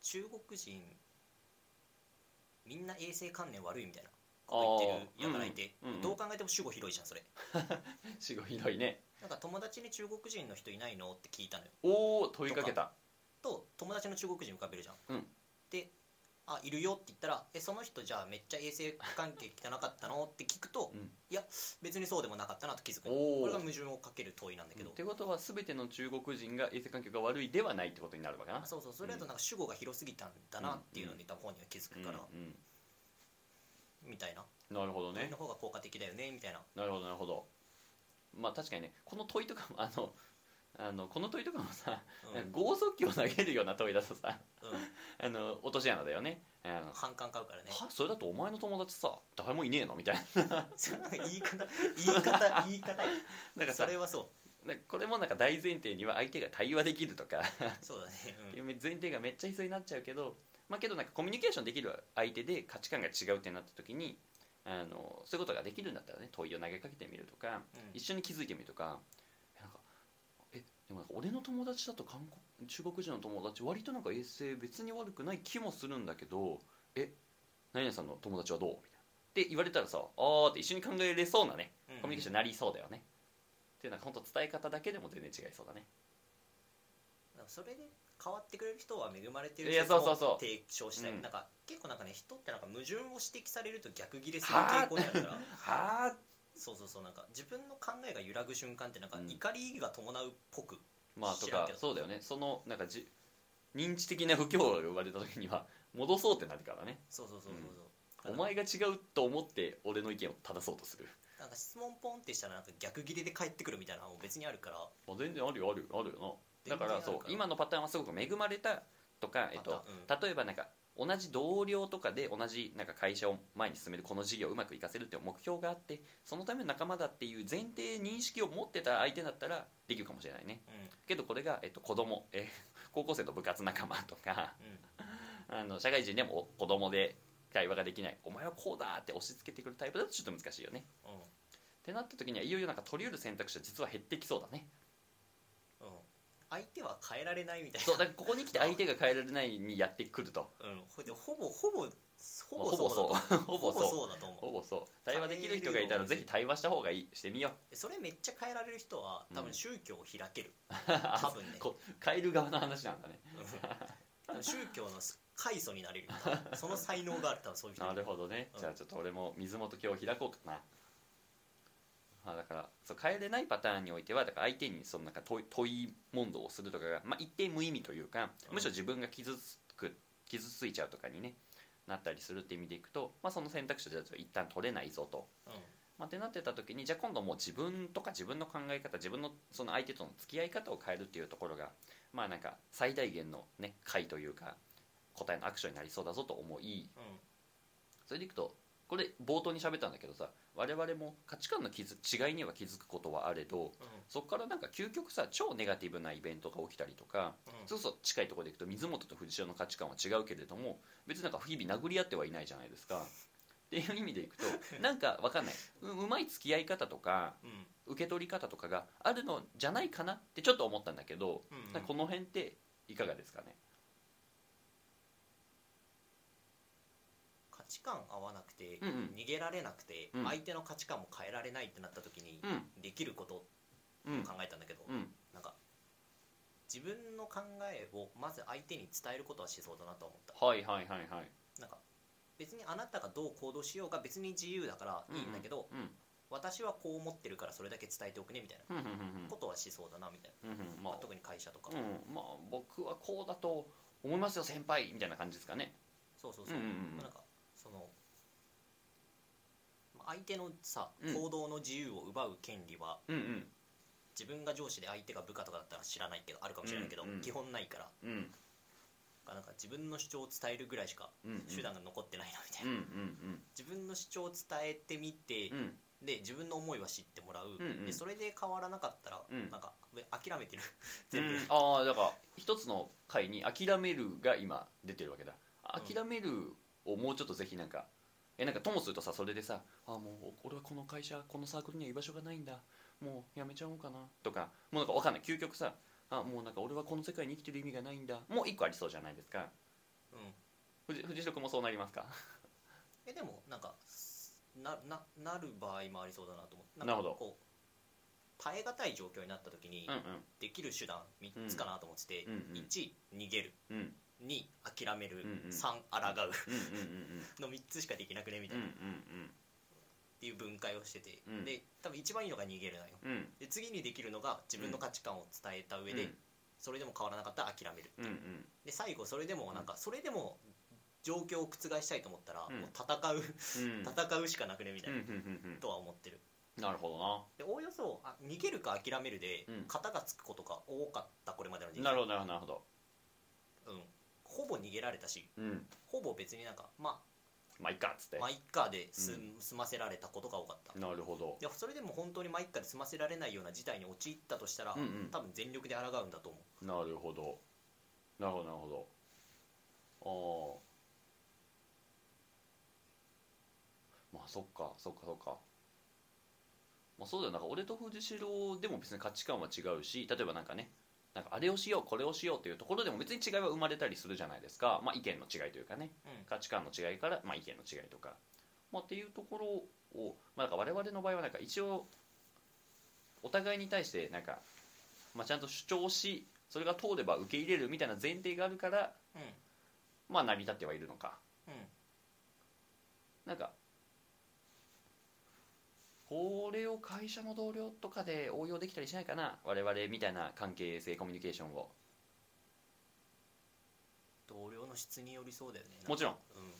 Speaker 2: 中国人みんな衛生観念悪いみたいなこと言ってるやからいて、
Speaker 1: うんうんうん。
Speaker 2: どう考えても主語広いじゃんそれ。(laughs)
Speaker 1: 死後広いね。
Speaker 2: なんか友達に中国人の人いないの？って聞いたのよ。
Speaker 1: おお問いかけた。
Speaker 2: と友達の中国人浮かべるじゃん、
Speaker 1: うん。
Speaker 2: で「あいるよ」って言ったら「えその人じゃあめっちゃ衛生関係汚かったの?」って聞くと、
Speaker 1: うん
Speaker 2: いや別にそうでもなかったなと気づく。これが矛盾をかける問いなんだけど、
Speaker 1: ってことは全ての中国人が衛生環境が悪いではないってことになるわけな。
Speaker 2: あそうそう。それだとなんか主語が広すぎたんだなっていうのに多分本人は気づくから、
Speaker 1: うんうん
Speaker 2: みたいな。
Speaker 1: なるほどね。
Speaker 2: の方が効果的だよねみたいな。
Speaker 1: なるほどなるほど。まあ確かにねこの問いとかもあのあのこの問いとかもさ、
Speaker 2: うん。
Speaker 1: 剛速球を投げるような問いだとさ
Speaker 2: うん。(laughs)
Speaker 1: あの落とし穴だよね。
Speaker 2: 反感買うからね。
Speaker 1: はそれだとお前の友達さ誰もいねえのみたいな。(laughs)
Speaker 2: 言い方言い方 (laughs) 言い方。
Speaker 1: なんかさ
Speaker 2: それはそ
Speaker 1: なんかこれもなんか大前提には相手が対話できるとか。
Speaker 2: うそうだね、
Speaker 1: う前提がめっちゃ必要になっちゃうけどまあけどなんかコミュニケーションできる相手で価値観が違うってなった時にあのそういうことができるんだったらね問いを投げかけてみるとか、
Speaker 2: うん。
Speaker 1: 一緒に気づいてみるとかでもなんか俺の友達だと韓国中国人の友達割となんか衛生別に悪くない気もするんだけどえ何々さんの友達はどう？みたいな。って言われたらさあーって一緒に考えれそうなね
Speaker 2: うん
Speaker 1: コミュニケーションになりそうだよね、っていうなんか本当伝え方だけでも全然違いそうだね。
Speaker 2: それで変わってくれる人は恵まれてる
Speaker 1: いやそうそうそう。
Speaker 2: 提唱したい、
Speaker 1: うん。
Speaker 2: なんか結構なんかね人ってなんか矛盾を指摘されると逆ギレする傾向にあるから。
Speaker 1: はあ
Speaker 2: そうそうそうなんか自分の考えが揺らぐ瞬間ってなんか
Speaker 1: うん。
Speaker 2: 怒りが伴うっぽく、
Speaker 1: まあとか
Speaker 2: 知らんけど。
Speaker 1: そうだよね。そのなんかじ認知的な不協和が生まれた時には戻そうってなるからね。
Speaker 2: そうそうそうそうそう、
Speaker 1: お前が違うと思って俺の意見を正そうとする。
Speaker 2: なんか質問ポンってしたらなんか逆ギレで返ってくるみたいなのも別にあるから。
Speaker 1: まあ全然あるよあるよあるよな。だからそう今のパターンはすごく恵まれたとか、えっと例えばなんか同じ同僚とかで同じなんか会社を前に進めるこの事業をうまくいかせるっていう目標があってそのための仲間だっていう前提認識を持ってた相手だったらできるかもしれないね。
Speaker 2: うん。
Speaker 1: けどこれが、えっと、子供、えー高校生の部活仲間とか
Speaker 2: うん。(laughs)
Speaker 1: あの社会人でも子供で会話ができないお前はこうだって押し付けてくるタイプだとちょっと難しいよね。
Speaker 2: うん。
Speaker 1: ってなった時にはいよいよなんか取り得る選択肢は実は減ってきそうだね。
Speaker 2: うん相手は変えられないみたいな。
Speaker 1: そうだからここに来て相手が変えられないにやってくると。
Speaker 2: うん。ほでほぼほぼほぼ
Speaker 1: ほぼそう。(laughs)
Speaker 2: だと
Speaker 1: ほぼそう
Speaker 2: だと思う。
Speaker 1: ほぼそう。対話できる人がいたらぜひ対話した方がいい。してみよう。
Speaker 2: それめっちゃ変えられる人は多
Speaker 1: うん
Speaker 2: 分宗教を開ける、(laughs)
Speaker 1: 多
Speaker 2: 分ね。
Speaker 1: 変える側の話なんだね。(laughs)
Speaker 2: うん宗教の快祖になれる。その才能がある多分そういう人
Speaker 1: なるほどね、
Speaker 2: うん
Speaker 1: じゃあちょっと俺も水元今日開こうかな、まあ、だからそう変えれないパターンにおいてはだから相手にそのなんか問い問い問答をするとかが、まあ、一定無意味というか
Speaker 2: うん。
Speaker 1: むしろ自分が傷つく傷ついちゃうとかにねなったりするって意味でいくと、まあ、その選択肢をじゃあ一旦取れないぞと、
Speaker 2: うん。
Speaker 1: まあ、ってなってた時にじゃあ今度もう自分とか自分の考え方自分のその相手との付き合い方を変えるっていうところがまあなんか最大限のね解というか答えのアクションになりそうだぞと思い
Speaker 2: うん。
Speaker 1: それでいくとこれ冒頭に喋ったんだけどさ我々も価値観の気づ違いには気づくことはあれどそこからなんか究極さ超ネガティブなイベントが起きたりとか、
Speaker 2: うん。
Speaker 1: そうそう近いところでいくと水本と藤代の価値観は違うけれども別になんか日々殴り合ってはいないじゃないですか。っていう意味でいくと (laughs) なんかわかんない。ううまい付き合い方とか
Speaker 2: うん。うん
Speaker 1: 受け取り方とかがあるのじゃないかなってちょっと思ったんだけど、
Speaker 2: うんうん。
Speaker 1: この辺っていかがですかね？
Speaker 2: 値観合わなくて、
Speaker 1: うんうん。
Speaker 2: 逃げられなくて、
Speaker 1: うん。
Speaker 2: 相手の価値観も変えられないってなった時に、
Speaker 1: うん。
Speaker 2: できることを
Speaker 1: うん。
Speaker 2: 考えたんだけど、
Speaker 1: うん。
Speaker 2: なんか自分の考えをまず相手に伝えることはしそうだなと思った。
Speaker 1: はいはいはいはい。
Speaker 2: なんか別にあなたがどう行動しようが別に自由だからいいんだけど、
Speaker 1: うん。
Speaker 2: 私はこう思ってるからそれだけ伝えておくねみたいな
Speaker 1: うんうんうんうん。
Speaker 2: ことはしそうだなみたいな、
Speaker 1: うんうんまあ
Speaker 2: まあ、特に会社とか、
Speaker 1: うん、まあ僕はこうだと思いますよ先輩みたいな感じですかね。
Speaker 2: そうそうそう,、
Speaker 1: うんうんうん。
Speaker 2: なんか相手のさ
Speaker 1: うん。
Speaker 2: 行動の自由を奪う権利は、
Speaker 1: うんうん。
Speaker 2: 自分が上司で相手が部下とかだったら知らないけどあるかもしれないけど、
Speaker 1: うん。うん
Speaker 2: 基本ないから。
Speaker 1: うん。
Speaker 2: なんか自分の主張を伝えるぐらいしか
Speaker 1: うん
Speaker 2: 手段が残ってないなみたい
Speaker 1: うん
Speaker 2: な、
Speaker 1: うん。
Speaker 2: 自分の主張を伝えてみて、
Speaker 1: うん。うん
Speaker 2: で自分の思いは知ってもらう、
Speaker 1: うんうん。
Speaker 2: でそれで変わらなかったら、
Speaker 1: うん。
Speaker 2: なんかえ諦めてる。(laughs)
Speaker 1: うん。
Speaker 2: 全部、
Speaker 1: ああだから一つの回に「諦める」が今出てるわけだ。
Speaker 2: うん
Speaker 1: 諦めるをもうちょっとぜひなんかえなんかともするとさそれでさ「あもう俺はこの会社このサークルには居場所がないんだ。もうやめちゃおうかな」とかもうなんかわかんない。究極さ「あもうなんか俺はこの世界に生きてる意味がないんだ」もう一個ありそうじゃないですか。
Speaker 2: うん。
Speaker 1: 藤藤代君もそうなりますか？(laughs)
Speaker 2: えでもなんかなななる場合もありそうだなと思ってん
Speaker 1: なるほど。
Speaker 2: かこう耐え難い状況になった時に
Speaker 1: うんうん。
Speaker 2: できる手段3つかなと思ってて、
Speaker 1: うんうん。
Speaker 2: 1逃げる。
Speaker 1: うん
Speaker 2: 2諦める、
Speaker 1: うんうん。
Speaker 2: 3抗う。の3つしかできなくねみたいな、っ
Speaker 1: ん
Speaker 2: ていう分解をしてて、
Speaker 1: うん。
Speaker 2: で多分一番いいのが逃げるなよ。
Speaker 1: うん。うん
Speaker 2: で次にできるのが自分の価値観を伝えた上で、それでも変わらなかったら諦める
Speaker 1: う。んうん。
Speaker 2: で最後それでもなんかそれでも状況を覆したいと思ったら、
Speaker 1: うん。
Speaker 2: もう戦う
Speaker 1: うん。
Speaker 2: 戦うしかなくねみたいな、とは思ってる。
Speaker 1: なるほどな。
Speaker 2: でおおよそあ逃げるか諦めるで
Speaker 1: うん。
Speaker 2: 型がつくことが多かったこれまでの人生。
Speaker 1: なるほどなるほど
Speaker 2: 逃げられたし
Speaker 1: うん。
Speaker 2: ほぼ別になんかま
Speaker 1: まあいっかっつって。
Speaker 2: あまあいっかです、
Speaker 1: う
Speaker 2: 済ませられたことが多かった。
Speaker 1: なるほど。
Speaker 2: でそれでも本当にまあいっかで済ませられないような事態に陥ったとしたら、
Speaker 1: うんうん。
Speaker 2: 多分全力で抗うんだと思う。
Speaker 1: なるほど。なるほどなるほど。ああまあそっかそっかそっか。まあそうだよ。なんか俺と藤代でも別に価値観は違うし例えばなんかねなんかあれをしようこれをしようっていうところでも別に違いは生まれたりするじゃないですか、まあ、意見の違いというかね。
Speaker 2: うん。
Speaker 1: 価値観の違いから、まあ、意見の違いとか、まあ、っていうところを、まあ、なんか我々の場合はなんか一応お互いに対してなんか、まあ、ちゃんと主張しそれが通れば受け入れるみたいな前提があるから、
Speaker 2: うん。
Speaker 1: まあ、成り立ってはいるのか。
Speaker 2: うん。
Speaker 1: なんかこれを会社の同僚とかで応用できたりしないかな？我々みたいな関係性コミュニケーションを。
Speaker 2: 同僚の質によりそうだよね。
Speaker 1: もちろん、
Speaker 2: うん。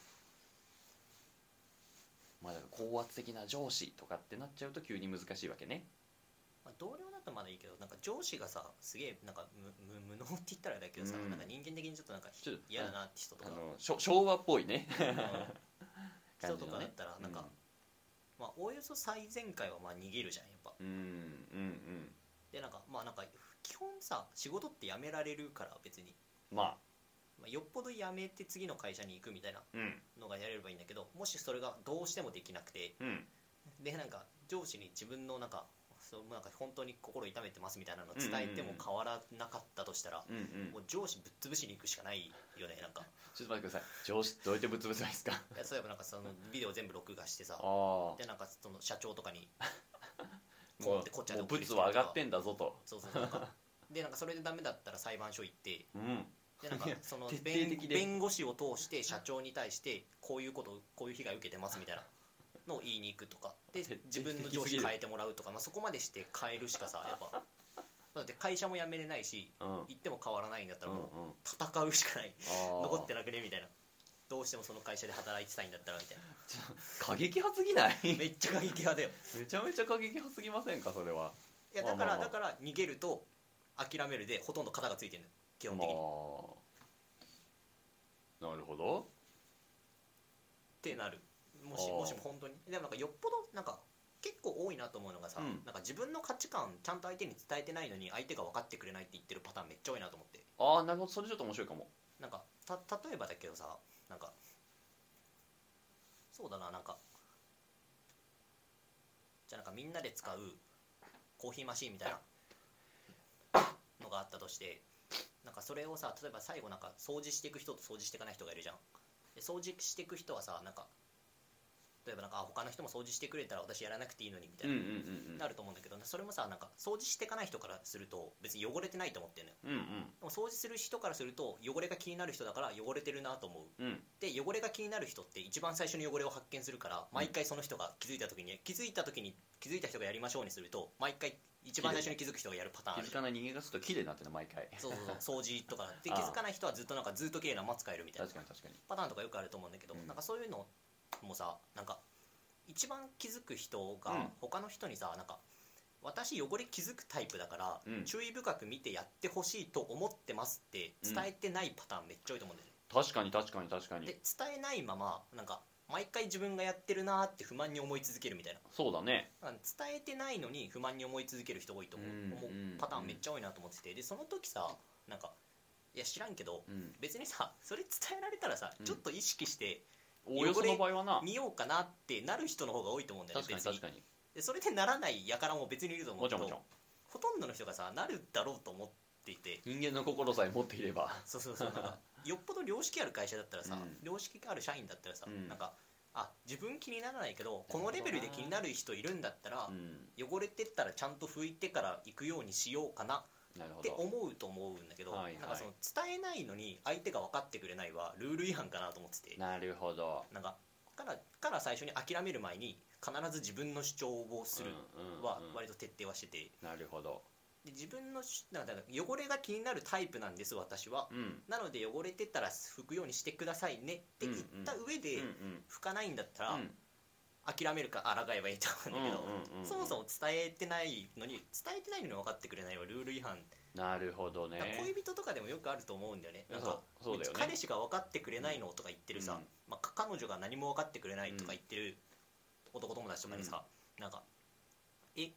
Speaker 1: まあ、だから高圧的な上司とかってなっちゃうと急に難しいわけね。
Speaker 2: まあ、同僚だとまだいいけどなんか上司がさすげえなんか無無無能って言ったらだけどさ、
Speaker 1: うん。
Speaker 2: なんか人間的にちょっとなんか嫌だなって人とか、
Speaker 1: あのしょ昭和っぽい (laughs) ね。
Speaker 2: 人とかだったらなんか、まあおおよそ最前回はまあ逃げるじゃんやっぱ。
Speaker 1: うんうんうん。
Speaker 2: でなんかまあなんか基本さ仕事って辞められるから別に、
Speaker 1: うんまあ。
Speaker 2: まあ、よっぽど辞めて次の会社に行くみたいな
Speaker 1: うん。
Speaker 2: のがやれればいいんだけどもしそれがどうしてもできなくて。
Speaker 1: うん。
Speaker 2: でなんか上司に自分のなんかそうなんか本当に心痛めてますみたいなのを伝えても変わらなかったとしたら、
Speaker 1: うんうん。
Speaker 2: もう上司ぶっ潰しに行くしかないよねなんか。
Speaker 1: ちょっと待ってください。上司どうやってぶっ潰せばいいですか？
Speaker 2: いや例えばなんかそのビデオ全部録画してさでなんかその社長とかに (laughs)
Speaker 1: もう
Speaker 2: でこっちは
Speaker 1: もう
Speaker 2: 送りつけるとか。
Speaker 1: 物は上がってんだぞと。
Speaker 2: そうそうなんかでなんかそれでダメだったら裁判所行って
Speaker 1: うん。
Speaker 2: でなんかその弁護士を通して社長に対してこういうことこういう被害を受けてますみたいなのを言いに行くとかで自分の上司変えてもらうとか、まあ、そこまでして変えるしかさやっぱ。だって会社も辞めれないし
Speaker 1: うん。うん
Speaker 2: 行っても変わらないんだったらもう
Speaker 1: うん
Speaker 2: 戦うしかない。
Speaker 1: あー。
Speaker 2: 残ってなくねみたいな。どうしてもその会社で働いてたいんだったらみたい
Speaker 1: 過激派すぎない？
Speaker 2: なめっちゃ過激派だよ。
Speaker 1: めちゃめちゃ過激派すぎませんかそれは？い
Speaker 2: やだから、
Speaker 1: まあまあまあ。
Speaker 2: だから逃げると諦めるでほとんど肩がついてる基本的に、っ
Speaker 1: まあなるほど。
Speaker 2: てなるもしもしも本当に。でもなんかよっぽどなんか結構多いなと思うのがさ、
Speaker 1: うん。
Speaker 2: なんか自分の価値観ちゃんと相手に伝えてないのに相手が分かってくれないって言ってるパターンめっちゃ多いなと思って。
Speaker 1: ああなるほど。それちょっと面白いかも。
Speaker 2: なんかた例えばだけどさなんかそうだななんかじゃあなんかみんなで使うコーヒーマシーンみたいなのがあったとしてなんかそれをさ例えば最後なんか掃除していく人と掃除していかない人がいるじゃん。で掃除していく人はさなんか例えばなんかあ他の人も掃除してくれたら私やらなくていいのにみたいな、
Speaker 1: うん
Speaker 2: なると思うんだけどそれもさなんか掃除していかない人からすると別に汚れてないと思ってるのよ。
Speaker 1: うんうん。
Speaker 2: でも掃除する人からすると汚れが気になる人だから汚れてるなと思う。で汚れが気になる人って一番最初に汚れを発見するから毎回その人が気づいた時に気づいた時に気づいた人がやりましょうにすると毎回一番最初に気づく人がやるパターンある
Speaker 1: 気づかない人間がすると綺麗になってるの毎回。
Speaker 2: そうそうそう (laughs) 掃除とか。で気づかない人はずっとなんかずっと綺麗なまま使えるみたいな
Speaker 1: 確かに確かに。
Speaker 2: パターンとかよくあると思うんだけど、
Speaker 1: うん。
Speaker 2: なんかそういうのもさなんか一番気づく人が
Speaker 1: うん。
Speaker 2: 他の人にさなんか私汚れ気づくタイプだから、
Speaker 1: うん。
Speaker 2: 注意深く見てやってほしいと思ってますって伝えてないパターンめっちゃ多いと思うんだよね、
Speaker 1: 確かに確かに確かに。
Speaker 2: で伝えないままなんか毎回自分がやってるなーって不満に思い続けるみたいな。
Speaker 1: そうだね。
Speaker 2: 伝えてないのに不満に思い続ける人多いと思う,、パターンめっちゃ多いなと思ってて。でその時さなんかいや知らんけど
Speaker 1: うん。
Speaker 2: 別にさそれ伝えられたらさ、
Speaker 1: うん。
Speaker 2: ちょっと意識して
Speaker 1: おおよその場合はな
Speaker 2: 見ようかなってなる人の方が多いと思うんだよね別
Speaker 1: 確かに確かに。
Speaker 2: でそれでならない輩も別にいると思うけど
Speaker 1: もちろんもちろん。
Speaker 2: ほとんどの人がさなるだろうと思っていて。
Speaker 1: 人間の心さえ持っていれば。
Speaker 2: そうそうそう。なんか (laughs) よっぽど良識ある会社だったらさ、
Speaker 1: うん。
Speaker 2: 良識ある社員だったらさ、
Speaker 1: うん。
Speaker 2: なんかあ自分気にならないけどこのレベルで気になる人いるんだったら
Speaker 1: う、ん。
Speaker 2: 汚れてったらちゃんと拭いてから行くようにしようかなって思うと思うんだけど、
Speaker 1: はいはい。
Speaker 2: なんかその伝えないのに相手が分かってくれないはルール違反かなと思ってて。
Speaker 1: なるほど。
Speaker 2: なんかからから最初に諦める前に必ず自分の主張をする
Speaker 1: うんうん
Speaker 2: は
Speaker 1: うん。
Speaker 2: 割と徹底はしてて。
Speaker 1: なるほど。
Speaker 2: で自分のしなんか汚れが気になるタイプなんです私は。
Speaker 1: うん。
Speaker 2: なので汚れてたら拭くようにしてくださいねって言った上で
Speaker 1: うんうん。
Speaker 2: 拭かないんだったら
Speaker 1: うん
Speaker 2: 諦めるか抗えばいいと思うんだけど、
Speaker 1: うんうんうんうん。
Speaker 2: そもそも伝えてないのに伝えてないのに分かってくれないはルール違反。
Speaker 1: なるほどね。
Speaker 2: 恋人とかでもよくあると思うんだよね。なんか
Speaker 1: そうだよね。
Speaker 2: 彼氏が分かってくれないのとか言ってるさ、
Speaker 1: うん。
Speaker 2: まあ、か彼女が何も分かってくれないとか言ってる男友達とかにさ、なんか「え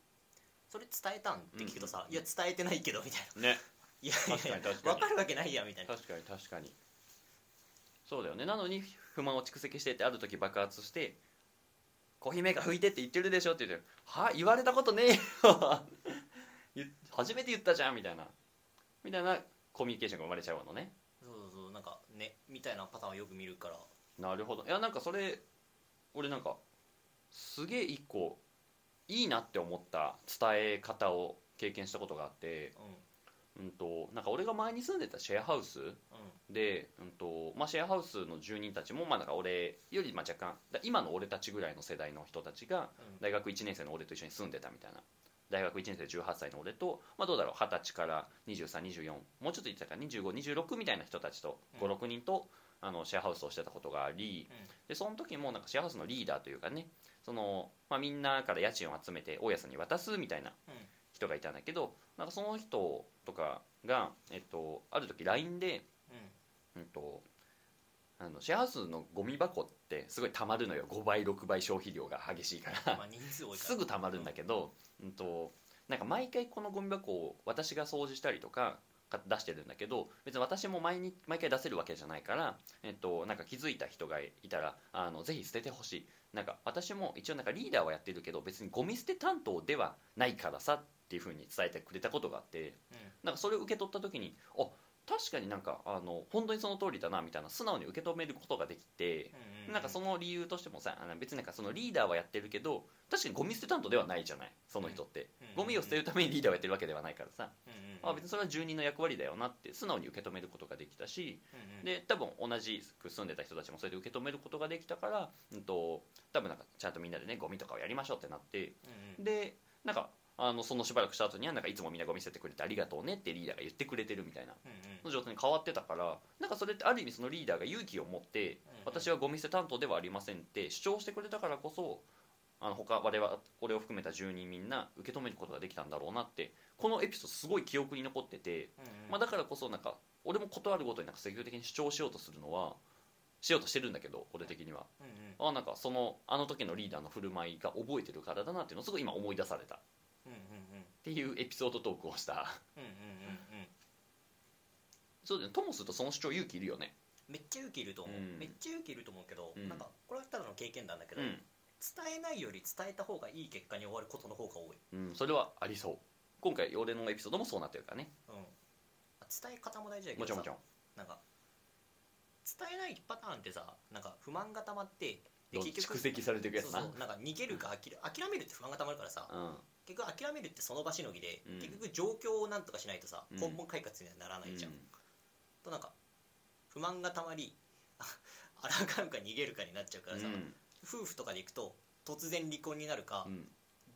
Speaker 2: それ伝えたん?」って聞くとさ「
Speaker 1: うん。
Speaker 2: いや伝えてないけど」みたいな。
Speaker 1: ね「(laughs)
Speaker 2: いやいやいや分かるわけないや」みたいな。
Speaker 1: 確かに確かに。そうだよね。なのに不満を蓄積してってある時爆発して「コーヒーメーカー拭いてって言ってるでしょ」って言って「は？言われたことねえよ (laughs) 言初めて言ったじゃん」みたいな。みたいなコミュニケーションが生まれちゃうのね。
Speaker 2: そうそうそう。なんかねみたいなパターンはよく見るから。
Speaker 1: なるほど。いやなんかそれ俺なんかすげえ一個いいなって思った伝え方を経験したことがあって。
Speaker 2: うん。
Speaker 1: うんとなんか俺が前に住んでたシェアハウス
Speaker 2: うん
Speaker 1: で、うんとまあ、シェアハウスの住人たちも、まあ、なんか俺よりまあ若干だ今の俺たちぐらいの世代の人たちが
Speaker 2: うん。
Speaker 1: 大学1年生の俺と一緒に住んでたみたいな。大学1年生18歳の俺と、まあ、どうだろう20歳から2324もうちょっと言ってたか2526みたいな人たちと
Speaker 2: うん。
Speaker 1: 56人とあのシェアハウスをしてたことがあり
Speaker 2: うん。
Speaker 1: でその時もなんかシェアハウスのリーダーというかねその、まあ、みんなから家賃を集めて大家さんに渡すみたいな
Speaker 2: うん。
Speaker 1: 人がいたんだけどなんかその人とかが、えっと、ある時 LINE で
Speaker 2: うん
Speaker 1: うんとあのシェアハウスのゴミ箱ってすごい溜まるのよ。5倍6倍消費量が激しいから。
Speaker 2: まあ人数多いから。
Speaker 1: すぐ溜まるんだけど、うん、となんか毎回このゴミ箱を私が掃除したりとかか出してるんだけど別に私も毎日毎回出せるわけじゃないから、えっと、なんか気づいた人がいたらあのぜひ捨ててほしい。なんか私も一応なんかリーダーはやってるけど別にゴミ捨て担当ではないからさっていうふうに伝えてくれたことがあって
Speaker 2: うん。
Speaker 1: なんかそれを受け取った時にあ確かになんかあの本当にその通りだなみたいな素直に受け止めることができて、
Speaker 2: うん
Speaker 1: なんかその理由としてもさあの別になんかそのリーダーはやってるけど確かにゴミ捨て担当ではないじゃないその人って、
Speaker 2: うん
Speaker 1: ゴミを捨てるためにリーダーをやってるわけではないからさ、
Speaker 2: うんうん
Speaker 1: あ別にそれは住人の役割だよなって素直に受け止めることができたし、
Speaker 2: うんうん。
Speaker 1: で多分同じく住んでた人たちもそれで受け止めることができたから、うん、と多分なんかちゃんとみんなでねゴミとかをやりましょうってなって。
Speaker 2: うんうん。
Speaker 1: でなんかあのそのしばらくした後にはなんかいつもみんなゴミ捨ててくれてありがとうねってリーダーが言ってくれてるみたいな。
Speaker 2: うん
Speaker 1: の状態に変わってたからなんかそれってある意味そのリーダーが勇気を持って
Speaker 2: うん
Speaker 1: 私はゴミ捨て担当ではありませんって主張してくれたからこそあの他我々俺を含めた住人みんな受け止めることができたんだろうなってこのエピソードすごい記憶に残ってて、まあ、だからこそなんか俺も断るごとになんか積極的に主張しようとするのはしようとしてるんだけど俺的には。あなんかそのあの時のリーダーの振る舞いが覚えてるからだなっていうのをすごい今思い出された
Speaker 2: うん
Speaker 1: ていうエピソードトークをした。
Speaker 2: うんうんうんうん。
Speaker 1: そうだよね。ともするとその主張勇気いるよね。
Speaker 2: めっちゃ勇気いると思う、
Speaker 1: うん。
Speaker 2: めっちゃ勇気いると思うけど、
Speaker 1: うん。
Speaker 2: なんかこれはただの経験談だけど、
Speaker 1: うん、
Speaker 2: 伝えないより伝えた方がいい結果に終わることの方が多い、
Speaker 1: うん、それはありそう。今回俺のエピソードもそうなってるからね。
Speaker 2: うん、伝え方も大事だけどさ
Speaker 1: もちろんもちろん。
Speaker 2: なんか伝えないパターンってさなんか不満がたまってで
Speaker 1: どう蓄積されていくやつな。
Speaker 2: そうそうなんか逃げるか諦諦めるって不安がたまるからさ、
Speaker 1: うん
Speaker 2: 結局諦めるってその場しのぎで、
Speaker 1: うん。
Speaker 2: 結局状況をなんとかしないとさ
Speaker 1: うん。
Speaker 2: 根本解決にはならないじゃん、となんか不満がたまりあ抗うか逃げるかになっちゃうからさ、
Speaker 1: うん。
Speaker 2: 夫婦とかでいくと突然離婚になるか
Speaker 1: う、ん。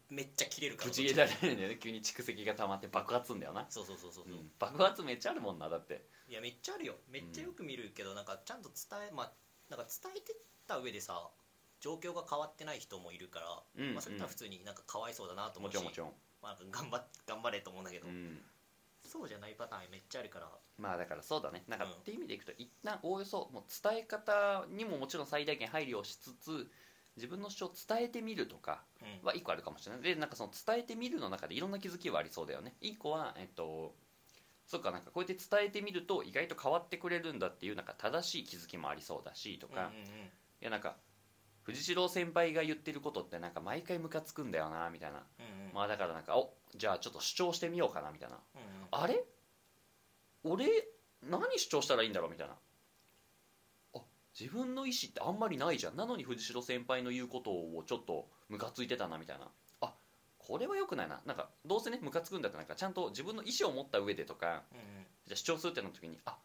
Speaker 2: めっちゃ切れるか
Speaker 1: ぶち切れられるんだよね。急に蓄積が溜まって爆発すんだよな、
Speaker 2: そうそうそうそう、う。
Speaker 1: うん。爆発めっちゃあるもんなだって。
Speaker 2: いやめっちゃあるよ。めっちゃよく見るけど、なんかちゃんと伝えまあなんか伝えてった上でさ状況が変わってない人もいるから、
Speaker 1: うん
Speaker 2: まあ、それとは普通になんかかわいそうだなと思うし
Speaker 1: もちろんもちろん、
Speaker 2: 頑張っ頑張れと思うんだけど、
Speaker 1: うん、
Speaker 2: そうじゃないパターンめっちゃあるから。
Speaker 1: まあだからそうだね。なんか
Speaker 2: うん。
Speaker 1: っていう意味でいくと一旦おおよそもう伝え方にももちろん最大限配慮をしつつ自分の主張を伝えてみるとか
Speaker 2: うん。
Speaker 1: は一個あるかもしれない。でなんかその伝えてみるの中でいろんな気づきはありそうだよね。一個はえっとそっかなんかこうやって伝えてみると意外と変わってくれるんだっていうなんか正しい気づきもありそうだしとか、
Speaker 2: うんうんうん。
Speaker 1: いやなんか藤代先輩が言ってることってなんか毎回ムカつくんだよなみたいな。
Speaker 2: うんうん。
Speaker 1: まあだからなんかおじゃあちょっと主張してみようかなみたいな。
Speaker 2: うんうん。
Speaker 1: あれ？俺何主張したらいいんだろうみたいな。あ自分の意思ってあんまりないじゃん。なのに藤代先輩の言うことをちょっとムカついてたなみたいな。あこれは良くないな。なんかどうせねムカつくんだったらなんかちゃんと自分の意思を持った上でとか
Speaker 2: うんうん。
Speaker 1: じゃあ主張するってなった時にあ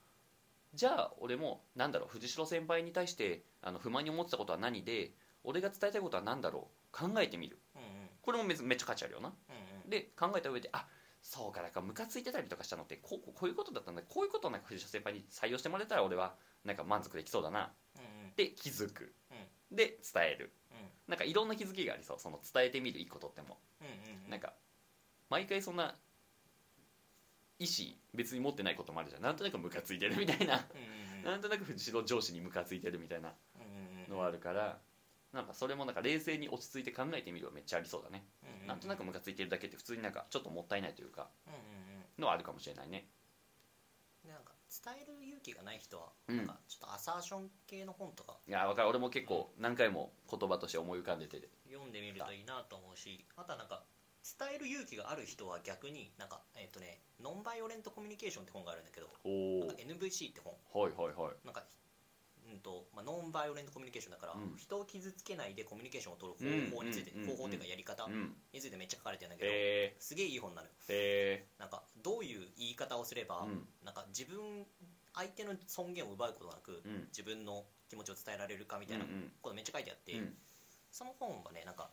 Speaker 1: じゃあ俺もなんだろう藤代先輩に対してあの不満に思ってたことは何で俺が伝えたいことは何だろう考えてみる。
Speaker 2: うんうん。
Speaker 1: これもめめっちゃ価値あるよな。
Speaker 2: うんうん。
Speaker 1: で考えた上であそうかだからムカついてたりとかしたのってこうこうこういうことだったんだ。こういうことをなんか藤代先輩に採用してもらえたら俺はなんか満足できそうだな。
Speaker 2: うんうん。
Speaker 1: で気づく。
Speaker 2: うん。
Speaker 1: で伝える。
Speaker 2: うん。
Speaker 1: なんかいろんな気づきがありそう。その伝えてみる一個とっても。
Speaker 2: うんうん。
Speaker 1: なんか毎回そんな意思別に持ってないこともあるじゃん。なんとなくムカついてるみたいな。なんとなく藤代上司にムカついてるみたいなのはあるからなんかそれもなんか冷静に落ち着いて考えてみるはめっちゃありそうだね。なんとなくムカついてるだけって普通になんかちょっともったいないというかのはあるかもしれないね。
Speaker 2: でなんか伝える勇気がない人は、
Speaker 1: うん。
Speaker 2: なんかちょっとアサーション系の本とか。
Speaker 1: いや分かる。俺も結構何回も言葉として思い浮かんでて。
Speaker 2: 読んでみるといいなと思うしあとはなんか伝える勇気がある人は逆になんかえっ、とねノンバイオレントコミュニケーションって本があるんだけどなんか NVC って本。
Speaker 1: はいはいはい。
Speaker 2: なんかうんとまあ、ノンバイオレントコミュニケーションだから、
Speaker 1: うん。
Speaker 2: 人を傷つけないでコミュニケーションを取る方法について、
Speaker 1: うんうん
Speaker 2: 方法っていうかやり方
Speaker 1: うん。
Speaker 2: についてめっちゃ書かれてるんだけど、
Speaker 1: へ
Speaker 2: すげえいい本なのよ
Speaker 1: えへ
Speaker 2: なんかどういう言い方をすれば、
Speaker 1: うん。
Speaker 2: なんか自分相手の尊厳を奪うことなく、
Speaker 1: えうん。
Speaker 2: 自分の気持ちを伝えられるかみたいな
Speaker 1: うんうん。
Speaker 2: ことめっちゃ書いてあって、
Speaker 1: うん。
Speaker 2: その本はねなんか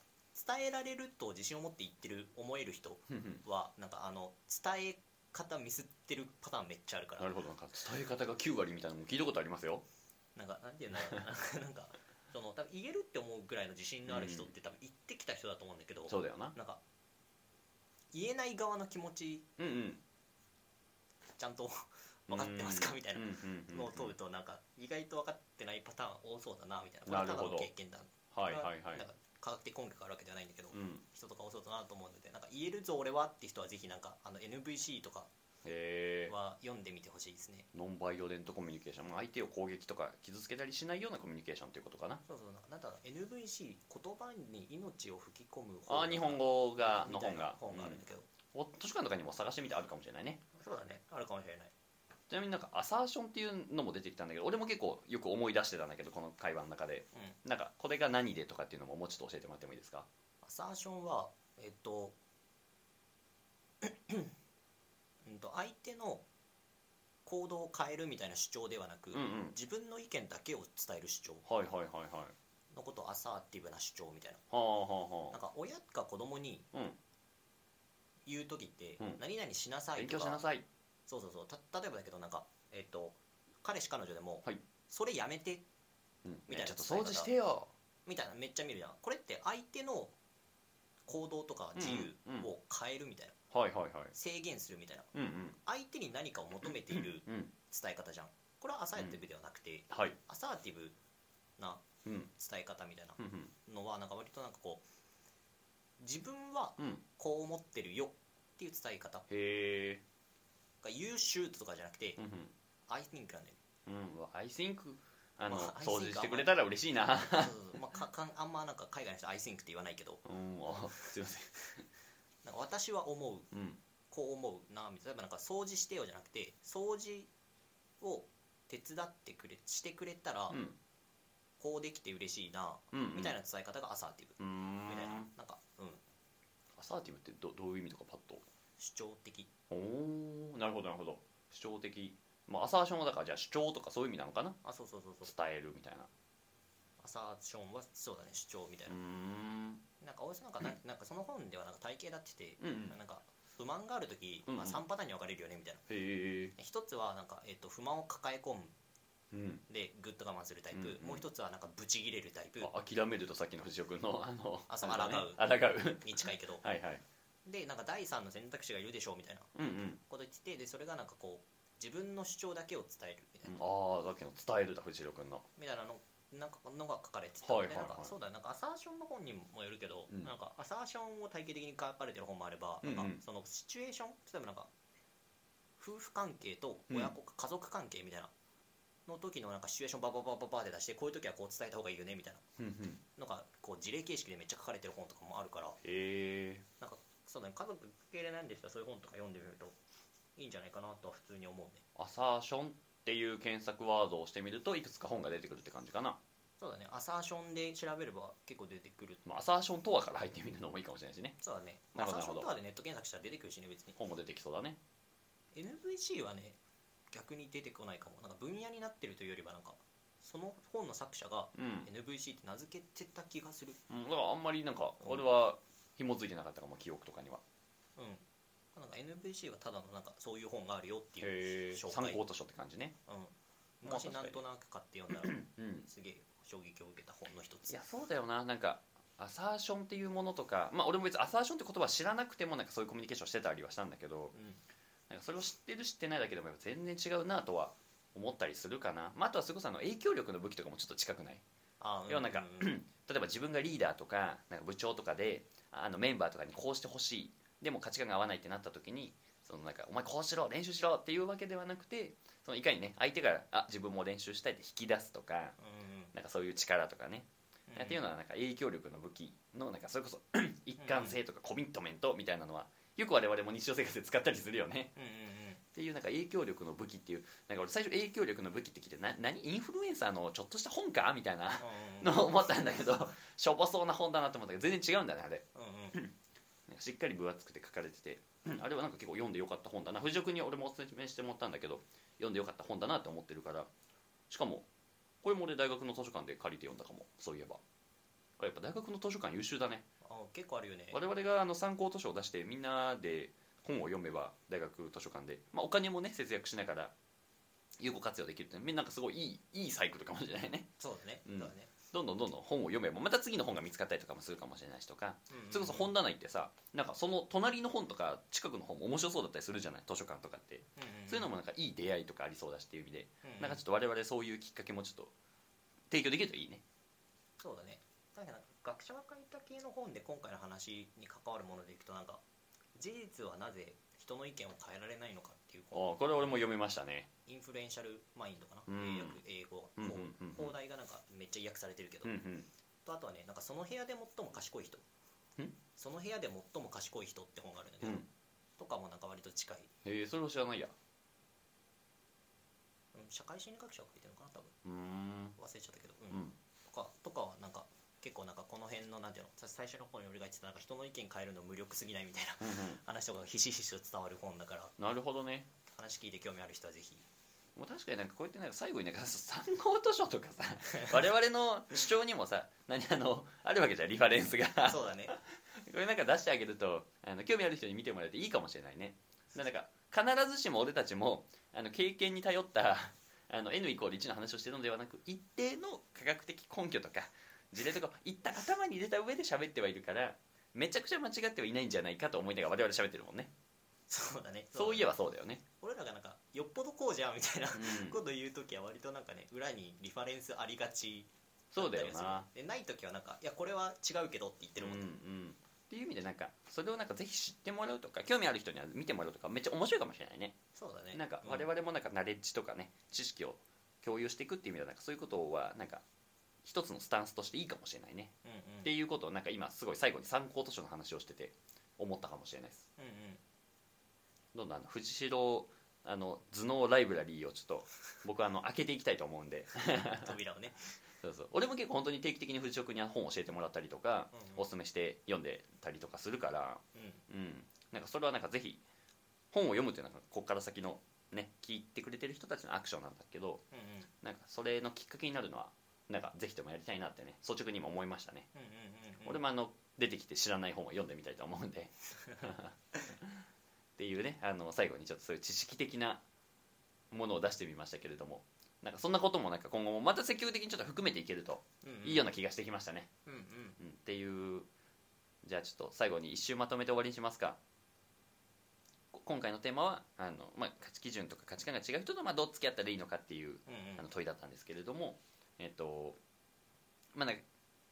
Speaker 2: 伝えられると自信を持って言ってる思える人はなんかあの伝え方ミスってるパターンめっちゃあるから。
Speaker 1: なるほど。なんか伝え方が9割みたいなのも聞いたことありますよ。
Speaker 2: なんかなんていうんだろう。な (laughs) なんかその多分言えるって思うぐらいの自信のある人って多分言ってきた人だと思うんだけど、
Speaker 1: そうだよな。
Speaker 2: なんか言えない側の気持ち
Speaker 1: うんうん。
Speaker 2: ちゃんと (laughs) 分かってますか？みたいな。のを問うとなんか意外と分かってないパターン多そうだなみたいな。これはただの経験談。
Speaker 1: はいはいはい。
Speaker 2: なんか科学的根拠があるわけではないんだけど、
Speaker 1: うん。
Speaker 2: 人とか多そうだなと思うのでなんか言えるぞ俺はって人はぜひなんかあの NVC とかは読んでみてほしいですね。
Speaker 1: ノンバイオレントコミュニケーション。まあ相手を攻撃とか傷つけたりしないようなコミュニケーションということかな。
Speaker 2: そうそうなんか NVC 言葉に命を吹き込む
Speaker 1: あー日本語がの本が
Speaker 2: 本があるんだけど、
Speaker 1: うん。お図書館とかにも探してみてあるかもしれないね。
Speaker 2: そうだね。あるかもしれない
Speaker 1: ちなみになんかアサーションっていうのも出てきたんだけど俺も結構よく思い出してたんだけどこの会話の中で。
Speaker 2: うん。
Speaker 1: なんかこれが何でとかっていうのももうちょっと教えてもらってもいいですか？
Speaker 2: アサーションはえっと (coughs) うんと相手の行動を変えるみたいな主張ではなく、
Speaker 1: うんうん。
Speaker 2: 自分の意見だけを伝える主張。
Speaker 1: はいはいはいはい。
Speaker 2: のことをアサーティブな主張みたい
Speaker 1: はあはあは
Speaker 2: ななんか親が子供に言う時って、
Speaker 1: うん。
Speaker 2: 何々しなさい
Speaker 1: 勉
Speaker 2: とか
Speaker 1: 強しなさい
Speaker 2: そうそうそう。た例えばだけどなんかえっと彼氏彼女でも、
Speaker 1: はい。
Speaker 2: それやめて
Speaker 1: うん。
Speaker 2: みたいな
Speaker 1: ねちょっと掃除してよ。
Speaker 2: みたいなめっちゃ見るじゃん。これって相手の行動とか自由を変えるみたいな、
Speaker 1: はいはいはい。
Speaker 2: 制限するみたいな。
Speaker 1: うんうん。
Speaker 2: 相手に何かを求めている
Speaker 1: うん
Speaker 2: 伝え方じゃん。これはアサーティブではなくて、
Speaker 1: はい。
Speaker 2: アサーティブな
Speaker 1: うん。
Speaker 2: 伝え方みたいな
Speaker 1: うんうん。
Speaker 2: のはなんか割となんかこう自分は
Speaker 1: うん。
Speaker 2: こう思ってるよっていう伝え方
Speaker 1: へえ
Speaker 2: が優秀とかじゃなくて
Speaker 1: うんうん。
Speaker 2: I think なんだよ
Speaker 1: うん、I think あの、
Speaker 2: まあ
Speaker 1: 掃除してくれたら嬉しいな。
Speaker 2: そうそうそうまあ、かかんあんまなんか海外の人 I think って言わないけど。
Speaker 1: うんあすいません。
Speaker 2: なんか私は思う。
Speaker 1: うん。
Speaker 2: こう思うなみたいな。例えばなんか掃除してよじゃなくて掃除を手伝ってくれしてくれたら
Speaker 1: うん。
Speaker 2: こうできて嬉しいな
Speaker 1: うん。
Speaker 2: みたいな伝え方がアサーティブ。
Speaker 1: うーん。
Speaker 2: みたいな。なんかうん。
Speaker 1: アサーティブってどどういう意味とかパッと？
Speaker 2: 主張的。
Speaker 1: おおなるほどなるほど。主張的。まあアサーションはだからじゃあ主張とかそういう意味なのかな？
Speaker 2: あそうそうそうそう。
Speaker 1: 伝えるみたいな。
Speaker 2: アサーションはそうだね主張みたいうな、
Speaker 1: ん。
Speaker 2: なんかおなんかな (clears throat) なんかその本ではなんか体系だってて、
Speaker 1: うんうん。
Speaker 2: なんか不満がある時、
Speaker 1: うんうん。
Speaker 2: まあ、3パターンに分かれるよねみたいな。
Speaker 1: へえ
Speaker 2: 一つはなんか、えっと不満を抱え込む。
Speaker 1: うん。
Speaker 2: でぐっと我慢するタイプ、
Speaker 1: うんうん
Speaker 2: もう一つはなんかブチギレるタイプ。
Speaker 1: あ諦めるとさっきの藤尾君のあの
Speaker 2: あそう
Speaker 1: ね。
Speaker 2: 抗
Speaker 1: 抗う。
Speaker 2: に近いけど。(laughs)
Speaker 1: はいはい
Speaker 2: でなんか第三の選択肢がいるでしょうみたいなこと言っててでそれがなんかこう自分の主張だけを伝えるみたいな、
Speaker 1: ああさっきの伝えるだ藤尾君の。
Speaker 2: みたいなのなんかのが書かれてた、
Speaker 1: はいはいはい。
Speaker 2: でなんかそうだなんかアサーションの本にもよるけど、
Speaker 1: うん。
Speaker 2: なんかアサーションを体系的に書かれてる本もあれば、
Speaker 1: うんうん。
Speaker 2: なんかそのシチュエーション例えばなんか夫婦関係と親子、家族関係みたいなの時のなんかシチュエーションバババババで出してこういう時はこう伝えた方がいいよねみたいな。
Speaker 1: うんうん。
Speaker 2: のがこう事例形式でめっちゃ書かれてる本とかもあるから。
Speaker 1: へえ
Speaker 2: なんかそうだね。家族系でなんでしたらそういう本とか読んでみるといいんじゃないかなとは普通に思うね。
Speaker 1: アサーションっていう検索ワードをしてみるといくつか本が出てくるって感じかな、
Speaker 2: そうだね。アサーションで調べれば結構出てくる。
Speaker 1: まあ、アサーションとはから入ってみるのもいいかもしれないしね。
Speaker 2: そうだね。
Speaker 1: なるほ
Speaker 2: サーションとかでネット検索したら出てくるしね別に。
Speaker 1: 本も出てきそうだね。
Speaker 2: NVC はね逆に出てこないかも。なんか分野になってるというよりはなんかその本の作者が
Speaker 1: うん。
Speaker 2: NVC って名付けてた気がする。
Speaker 1: うん、だからあんまりなんか俺は紐づいてなかったかも記憶とかには。
Speaker 2: うん。なんか NVC はただのなんかそういう本があるよっていう紹介。
Speaker 1: 参考図書って感じね。
Speaker 2: うん、
Speaker 1: まあ
Speaker 2: 昔なんとなく買って読んだら
Speaker 1: うん。
Speaker 2: すげえ衝撃を受けた本の一つ。
Speaker 1: いやそうだよな。なんかアサーションっていうものとかまあ俺も別にアサーションって言葉知らなくてもなんかそういうコミュニケーションしてたりはしたんだけど
Speaker 2: うん。
Speaker 1: なんかそれを知ってる知ってないだけでも全然違うなとは思ったりするかな、まあ、あとはそれこそあの影響力の武器とかもちょっと近くない？
Speaker 2: あ
Speaker 1: 要はなんか
Speaker 2: うんうん。(clears throat)
Speaker 1: 例えば自分がリーダーとかなんか部長とかであのメンバーとかにこうしてほしい。でも価値観が合わないってなった時にそのなんかお前こうしろ練習しろっていうわけではなくてそのいかにね相手があ自分も練習したいって引き出すとか
Speaker 2: うん。
Speaker 1: なんかそういう力とかね、
Speaker 2: うん。
Speaker 1: っていうのはなんか影響力の武器のなんかそれこそ (clears throat) 一貫性とかコミットメントみたいなのはよく我々も日常生活で使ったりするよねっていうなんか影響力の武器っていうなんか俺最初影響力の武器って聞いてな何？インフルエンサーのちょっとした本かみたいな
Speaker 2: うん (laughs)
Speaker 1: のを思ったんだけどしょぼそうな本だなと思ったけど全然違うんだねあれ。
Speaker 2: うんうん (laughs)
Speaker 1: しっかり分厚くて書かれててあれはなんか結構読んでよかった本だな。藤尾君に俺もお勧めしてもらったんだけど読んでよかった本だなって思ってるからしかもこれも俺大学の図書館で借りて読んだかもそういえば。やっぱ大学の図書館優秀だね。
Speaker 2: あ結構あるよね。
Speaker 1: 我々があの参考図書を出してみんなで本を読めば大学図書館で、まあ、お金もね節約しながら有効活用できるってみんななんかすごいいいいいサイクルかもしれないね。
Speaker 2: そうだね。
Speaker 1: うん。
Speaker 2: そうだね。
Speaker 1: どんどんどんどん本を読めばまた次の本が見つかったりとかもするかもしれないしとか。
Speaker 2: うん。うん
Speaker 1: それこそ本棚行ってさなんかその隣の本とか近くの本も面白そうだったりするじゃない？図書館とかって。
Speaker 2: うんうん。
Speaker 1: そういうのもなんかいい出会いとかありそうだしっていう意味で。
Speaker 2: うんうん。
Speaker 1: なんかちょっと我々そういうきっかけもちょっと提供できるといいね。
Speaker 2: そうだね。だけど学者が書いた系の本で今回の話に関わるものでいくとなんか事実はなぜ人の意見を変えられないのかっていう
Speaker 1: ああこれ俺も読みましたね。
Speaker 2: インフルエンシャルマインドかな、
Speaker 1: うん。
Speaker 2: 英訳英語、
Speaker 1: うんうん
Speaker 2: 放題がなんかめっちゃ訳されてるけど、
Speaker 1: うんうん。
Speaker 2: とあとはねなんかその部屋で最も賢い人。
Speaker 1: ん？
Speaker 2: その部屋で最も賢い人って本があるんだけど、
Speaker 1: うん。
Speaker 2: とかもなんか割と近い。
Speaker 1: へえそれを知らないや。
Speaker 2: うん社会心理学者が書いてるのかな多分。忘れちゃったけど、
Speaker 1: う
Speaker 2: うんん。とかとかはなんか結構なんかこの辺のなんていうのさ最初の方に俺が言ってたなんか人の意見変えるの無力すぎないみたいな話とかがひしひしと伝わる本だから。
Speaker 1: なるほどね。
Speaker 2: 話聞いて興味ある人はぜひ。
Speaker 1: もう確かになんかこうやってなんか最後になんか参考図書とかさ (laughs) 我々の主張にもさ何あのあるわけじゃんリファレンスが。
Speaker 2: そうだね。
Speaker 1: これなんか出してあげるとあの興味ある人に見てもらえていいかもしれないね。なんか必ずしも俺たちもあの経験に頼ったあの N イコール1の話をしてるのではなく一定の科学的根拠とか事例とかを一旦頭に入れた上で喋ってはいるからめちゃくちゃ間違ってはいないんじゃないかと思いながら我々喋ってるもんね。
Speaker 2: そうだね。(laughs)
Speaker 1: そういえばそうだよね。
Speaker 2: 俺らがなんかよっぽどこうじゃんみたいな
Speaker 1: うん。
Speaker 2: こと言う時は割となんかね裏にリファレンスありがち
Speaker 1: そうだよな。
Speaker 2: でない時はなんかいやこれは違うけどって言ってるもんね、
Speaker 1: うんうん。っていう意味でなんかそれをなんかぜひ知ってもらうとか興味ある人には見てもらうとかめっちゃ面白いかもしれないね。
Speaker 2: そうだね。
Speaker 1: なんか
Speaker 2: う
Speaker 1: 我々もなんかナレッジとかね知識を共有していくっていう意味ではなんかそういうことはなんか一つのスタンスとしていいかもしれないね、
Speaker 2: うんうん。
Speaker 1: っていうことをなんか今すごい最後に参考図書の話をしてて思ったかもしれないです。
Speaker 2: うんうん。
Speaker 1: どんどんあの藤代あの頭脳ライブラリーをちょっと僕はあの開けていきたいと思うんで。(laughs)
Speaker 2: 扉をね。
Speaker 1: そうそう。俺も結構本当に定期的に藤代君に本を教えてもらったりとか、
Speaker 2: うんうん。
Speaker 1: おすすめして読んでたりとかするから。
Speaker 2: うん。
Speaker 1: うん、なんかそれはなんかぜひ本を読むっていうのはここから先のね聞いてくれてる人たちのアクションなんだけど
Speaker 2: うんうん。
Speaker 1: なんかそれのきっかけになるのはなんかぜひともやりたいなってね率直にも思いましたね、
Speaker 2: うんうんうんうん。
Speaker 1: 俺もあの出てきて知らない本を読んでみたいと思うんで。(laughs) っていうねあの最後にちょっとそういう知識的なものを出してみましたけれども。なんかそんなこともなんか今後もまた積極的にちょっと含めていけるといいような気がしてきましたね、
Speaker 2: うんうん
Speaker 1: うん、っていうじゃあちょっと最後に一周まとめて終わりにしますか。こ今回のテーマはあの、まあ、価値基準とか価値観が違う人とまあどう付き合ったらいいのかっていう
Speaker 2: うんうん。
Speaker 1: あの問いだったんですけれどもえっとまあなんか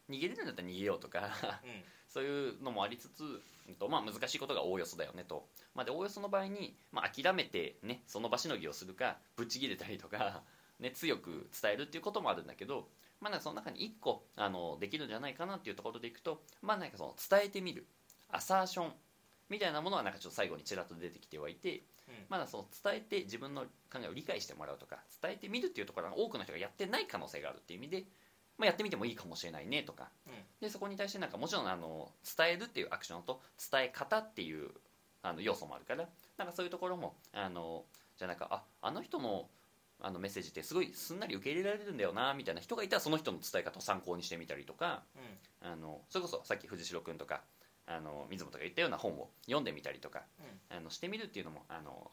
Speaker 1: 逃げれるんだったら逃げようとか
Speaker 2: うん。(laughs)
Speaker 1: そういうのもありつつ、うんとまあ、難しいことがおおよそだよねと、まあ、でおおよその場合に、まあ、諦めて、ね、その場しのぎをするかぶち切れたりとか、(laughs) ね、強く伝えるっていうこともあるんだけど、まあ、なんかその中に1個あのできるんじゃないかなっていうところでいくと、まあ、なんかその伝えてみる。アサーションみたいなものはなんかちょっと最後にちらっと出てきてはいて、
Speaker 2: うん。
Speaker 1: まだその伝えて自分の考えを理解してもらうとか伝えてみるっていうところは多くの人がやってない可能性があるっていう意味で、まあ、やってみてもいいかもしれないねとか。
Speaker 2: うん。
Speaker 1: でそこに対してなんかもちろんあの伝えるっていうアクションと伝え方っていうあの要素もあるからなんかそういうところもあのじゃあなんかああの人のあのメッセージってすごいすんなり受け入れられるんだよなみたいな人がいたらその人の伝え方を参考にしてみたりとか
Speaker 2: うん。
Speaker 1: あのそれこそさっき藤代君とかあの水本が言ったような本を読んでみたりとか
Speaker 2: うん。
Speaker 1: あのしてみるっていうのもあの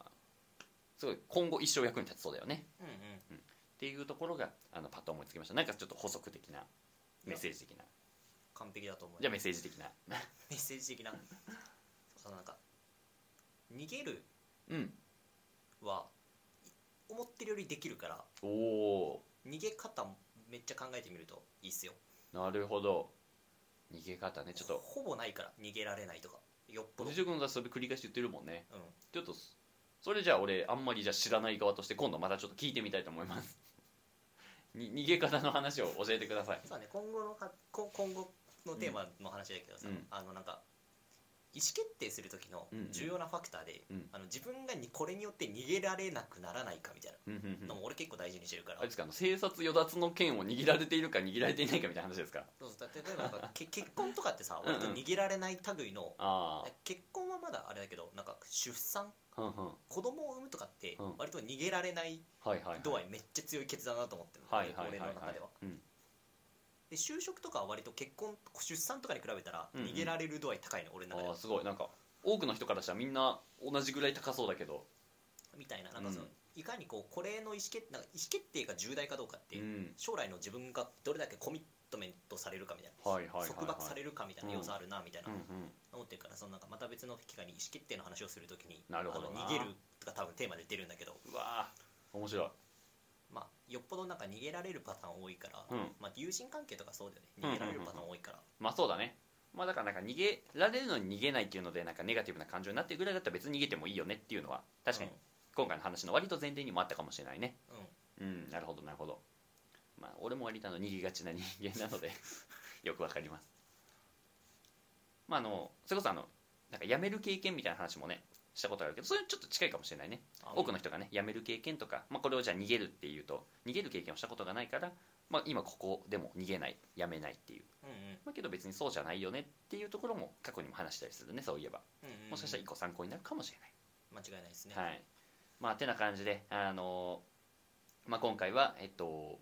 Speaker 1: すごい今後一生役に立つそうだよね。
Speaker 2: うんうん。
Speaker 1: っていうところがあのパッと思いつきました。なんかちょっと補足的なメッセージ的な。
Speaker 2: 完璧だと思う
Speaker 1: じゃあメッセージ的な。(laughs)
Speaker 2: メッセージ的な。そうなんか逃げる
Speaker 1: うん。
Speaker 2: は思ってるよりできるから
Speaker 1: おお
Speaker 2: 逃げ方もめっちゃ考えてみるといいっすよ。
Speaker 1: なるほど逃げ方ねちょっと。
Speaker 2: ほぼないから逃げられないとか。よっぽど。
Speaker 1: 藤代君がそれ繰り返し言ってるもんね。
Speaker 2: うん。
Speaker 1: ちょっとそれじゃあ俺あんまりじゃあ知らない側として今度またちょっと聞いてみたいと思います。(laughs) に逃げ方の話を教えてください。
Speaker 2: そうだね今後のかこ今後のテーマの話だけどさ、
Speaker 1: うん。
Speaker 2: あのなんか意思決定する時の
Speaker 1: うんうん。
Speaker 2: 重要なファクターで、
Speaker 1: うん。
Speaker 2: あの自分がにこれによって逃げられなくならないかみたい
Speaker 1: うんうんうん。
Speaker 2: なのも俺結構大事にしてるから、
Speaker 1: あれですか生殺与奪の剣を握られているか握られていないかみたいな話ですか？
Speaker 2: そうそう。例えばなんかけ結婚とかってさ
Speaker 1: うんうん。
Speaker 2: 割と逃げられない類の、
Speaker 1: あ
Speaker 2: 結婚はまだあれだけどなんか出産？子供を産むとかって
Speaker 1: うん。
Speaker 2: 割と逃げられない
Speaker 1: はいはいはい。
Speaker 2: 度合いめっちゃ強い決断だと思ってるの、
Speaker 1: はいはいはいはい。
Speaker 2: 俺の中では。
Speaker 1: うん
Speaker 2: で就職とかは割と結婚出産とかに比べたら
Speaker 1: うんうん。
Speaker 2: 逃げられる度合い高いの、俺の中では。
Speaker 1: ああすごい。なんか多くの人からしたらみんな同じぐらい高そうだけど。
Speaker 2: みたいななんかその、
Speaker 1: うん。
Speaker 2: いかにこうこれの意思決なんか意思決定が重大かどうかって、
Speaker 1: うん。
Speaker 2: 将来の自分がどれだけコミットメントされるかみたいな、
Speaker 1: はいはいはいはい。
Speaker 2: 束縛されるかみたいな要素あるなみたいな。
Speaker 1: うんうん。
Speaker 2: 思ってるからそのなんかまた別の機会に意思決定の話をするときに
Speaker 1: なるほどな。
Speaker 2: あの逃げるとか多分テーマで出るんだけど、
Speaker 1: うわー。面白い
Speaker 2: まあ、よっぽどなんか逃げられるパターン多いから、
Speaker 1: うん。
Speaker 2: まあ、友人関係とかそうだよね。逃げられるパターン多いから、
Speaker 1: まあそうだね。まあだからなんか逃げられるのに逃げないっていうのでなんかネガティブな感情になってるぐらいだったら別に逃げてもいいよねっていうのは確かに今回の話の割と前提にもあったかもしれないね。
Speaker 2: うんうん。
Speaker 1: うんなるほどなるほど。まあ俺も割とあの逃げがちな人間なので (laughs) よくわかります。まああのそれこそあのなんか辞める経験みたいな話もねしたことがあるけどそれちょっと近いかもしれないね。多くの人がね辞める経験とか、まあ、これをじゃあ逃げるっていうと逃げる経験をしたことがないから、まあ、今ここでも逃げない辞めないっていう、
Speaker 2: うんうん。
Speaker 1: まあ、けど別にそうじゃないよねっていうところも過去にも話したりするねそういえば。
Speaker 2: うんうんうん。
Speaker 1: もしかしたら一個参考になるかもしれない。
Speaker 2: 間違いないですね。
Speaker 1: はい。まあてな感じであのまあ、今回はえっと、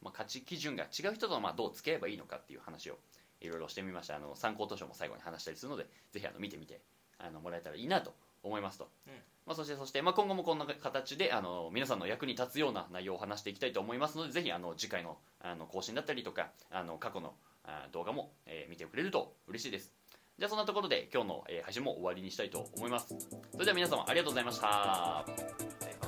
Speaker 1: まあ、価値基準が違う人とまあどう付き合えばいいのかっていう話をいろいろしてみました。あの参考図書も最後に話したりするのでぜひあの見てみてあのもらえたらいいなと思いますと、
Speaker 2: うん。
Speaker 1: まあ、そしてそして、まあ、今後もこんな形であの皆さんの役に立つような内容を話していきたいと思いますのでぜひあの次回のあの更新だったりとかあの過去のあ動画も、えー見てくれると嬉しいです。じゃあそんなところで今日の、えー配信も終わりにしたいと思います。それでは皆様ありがとうございました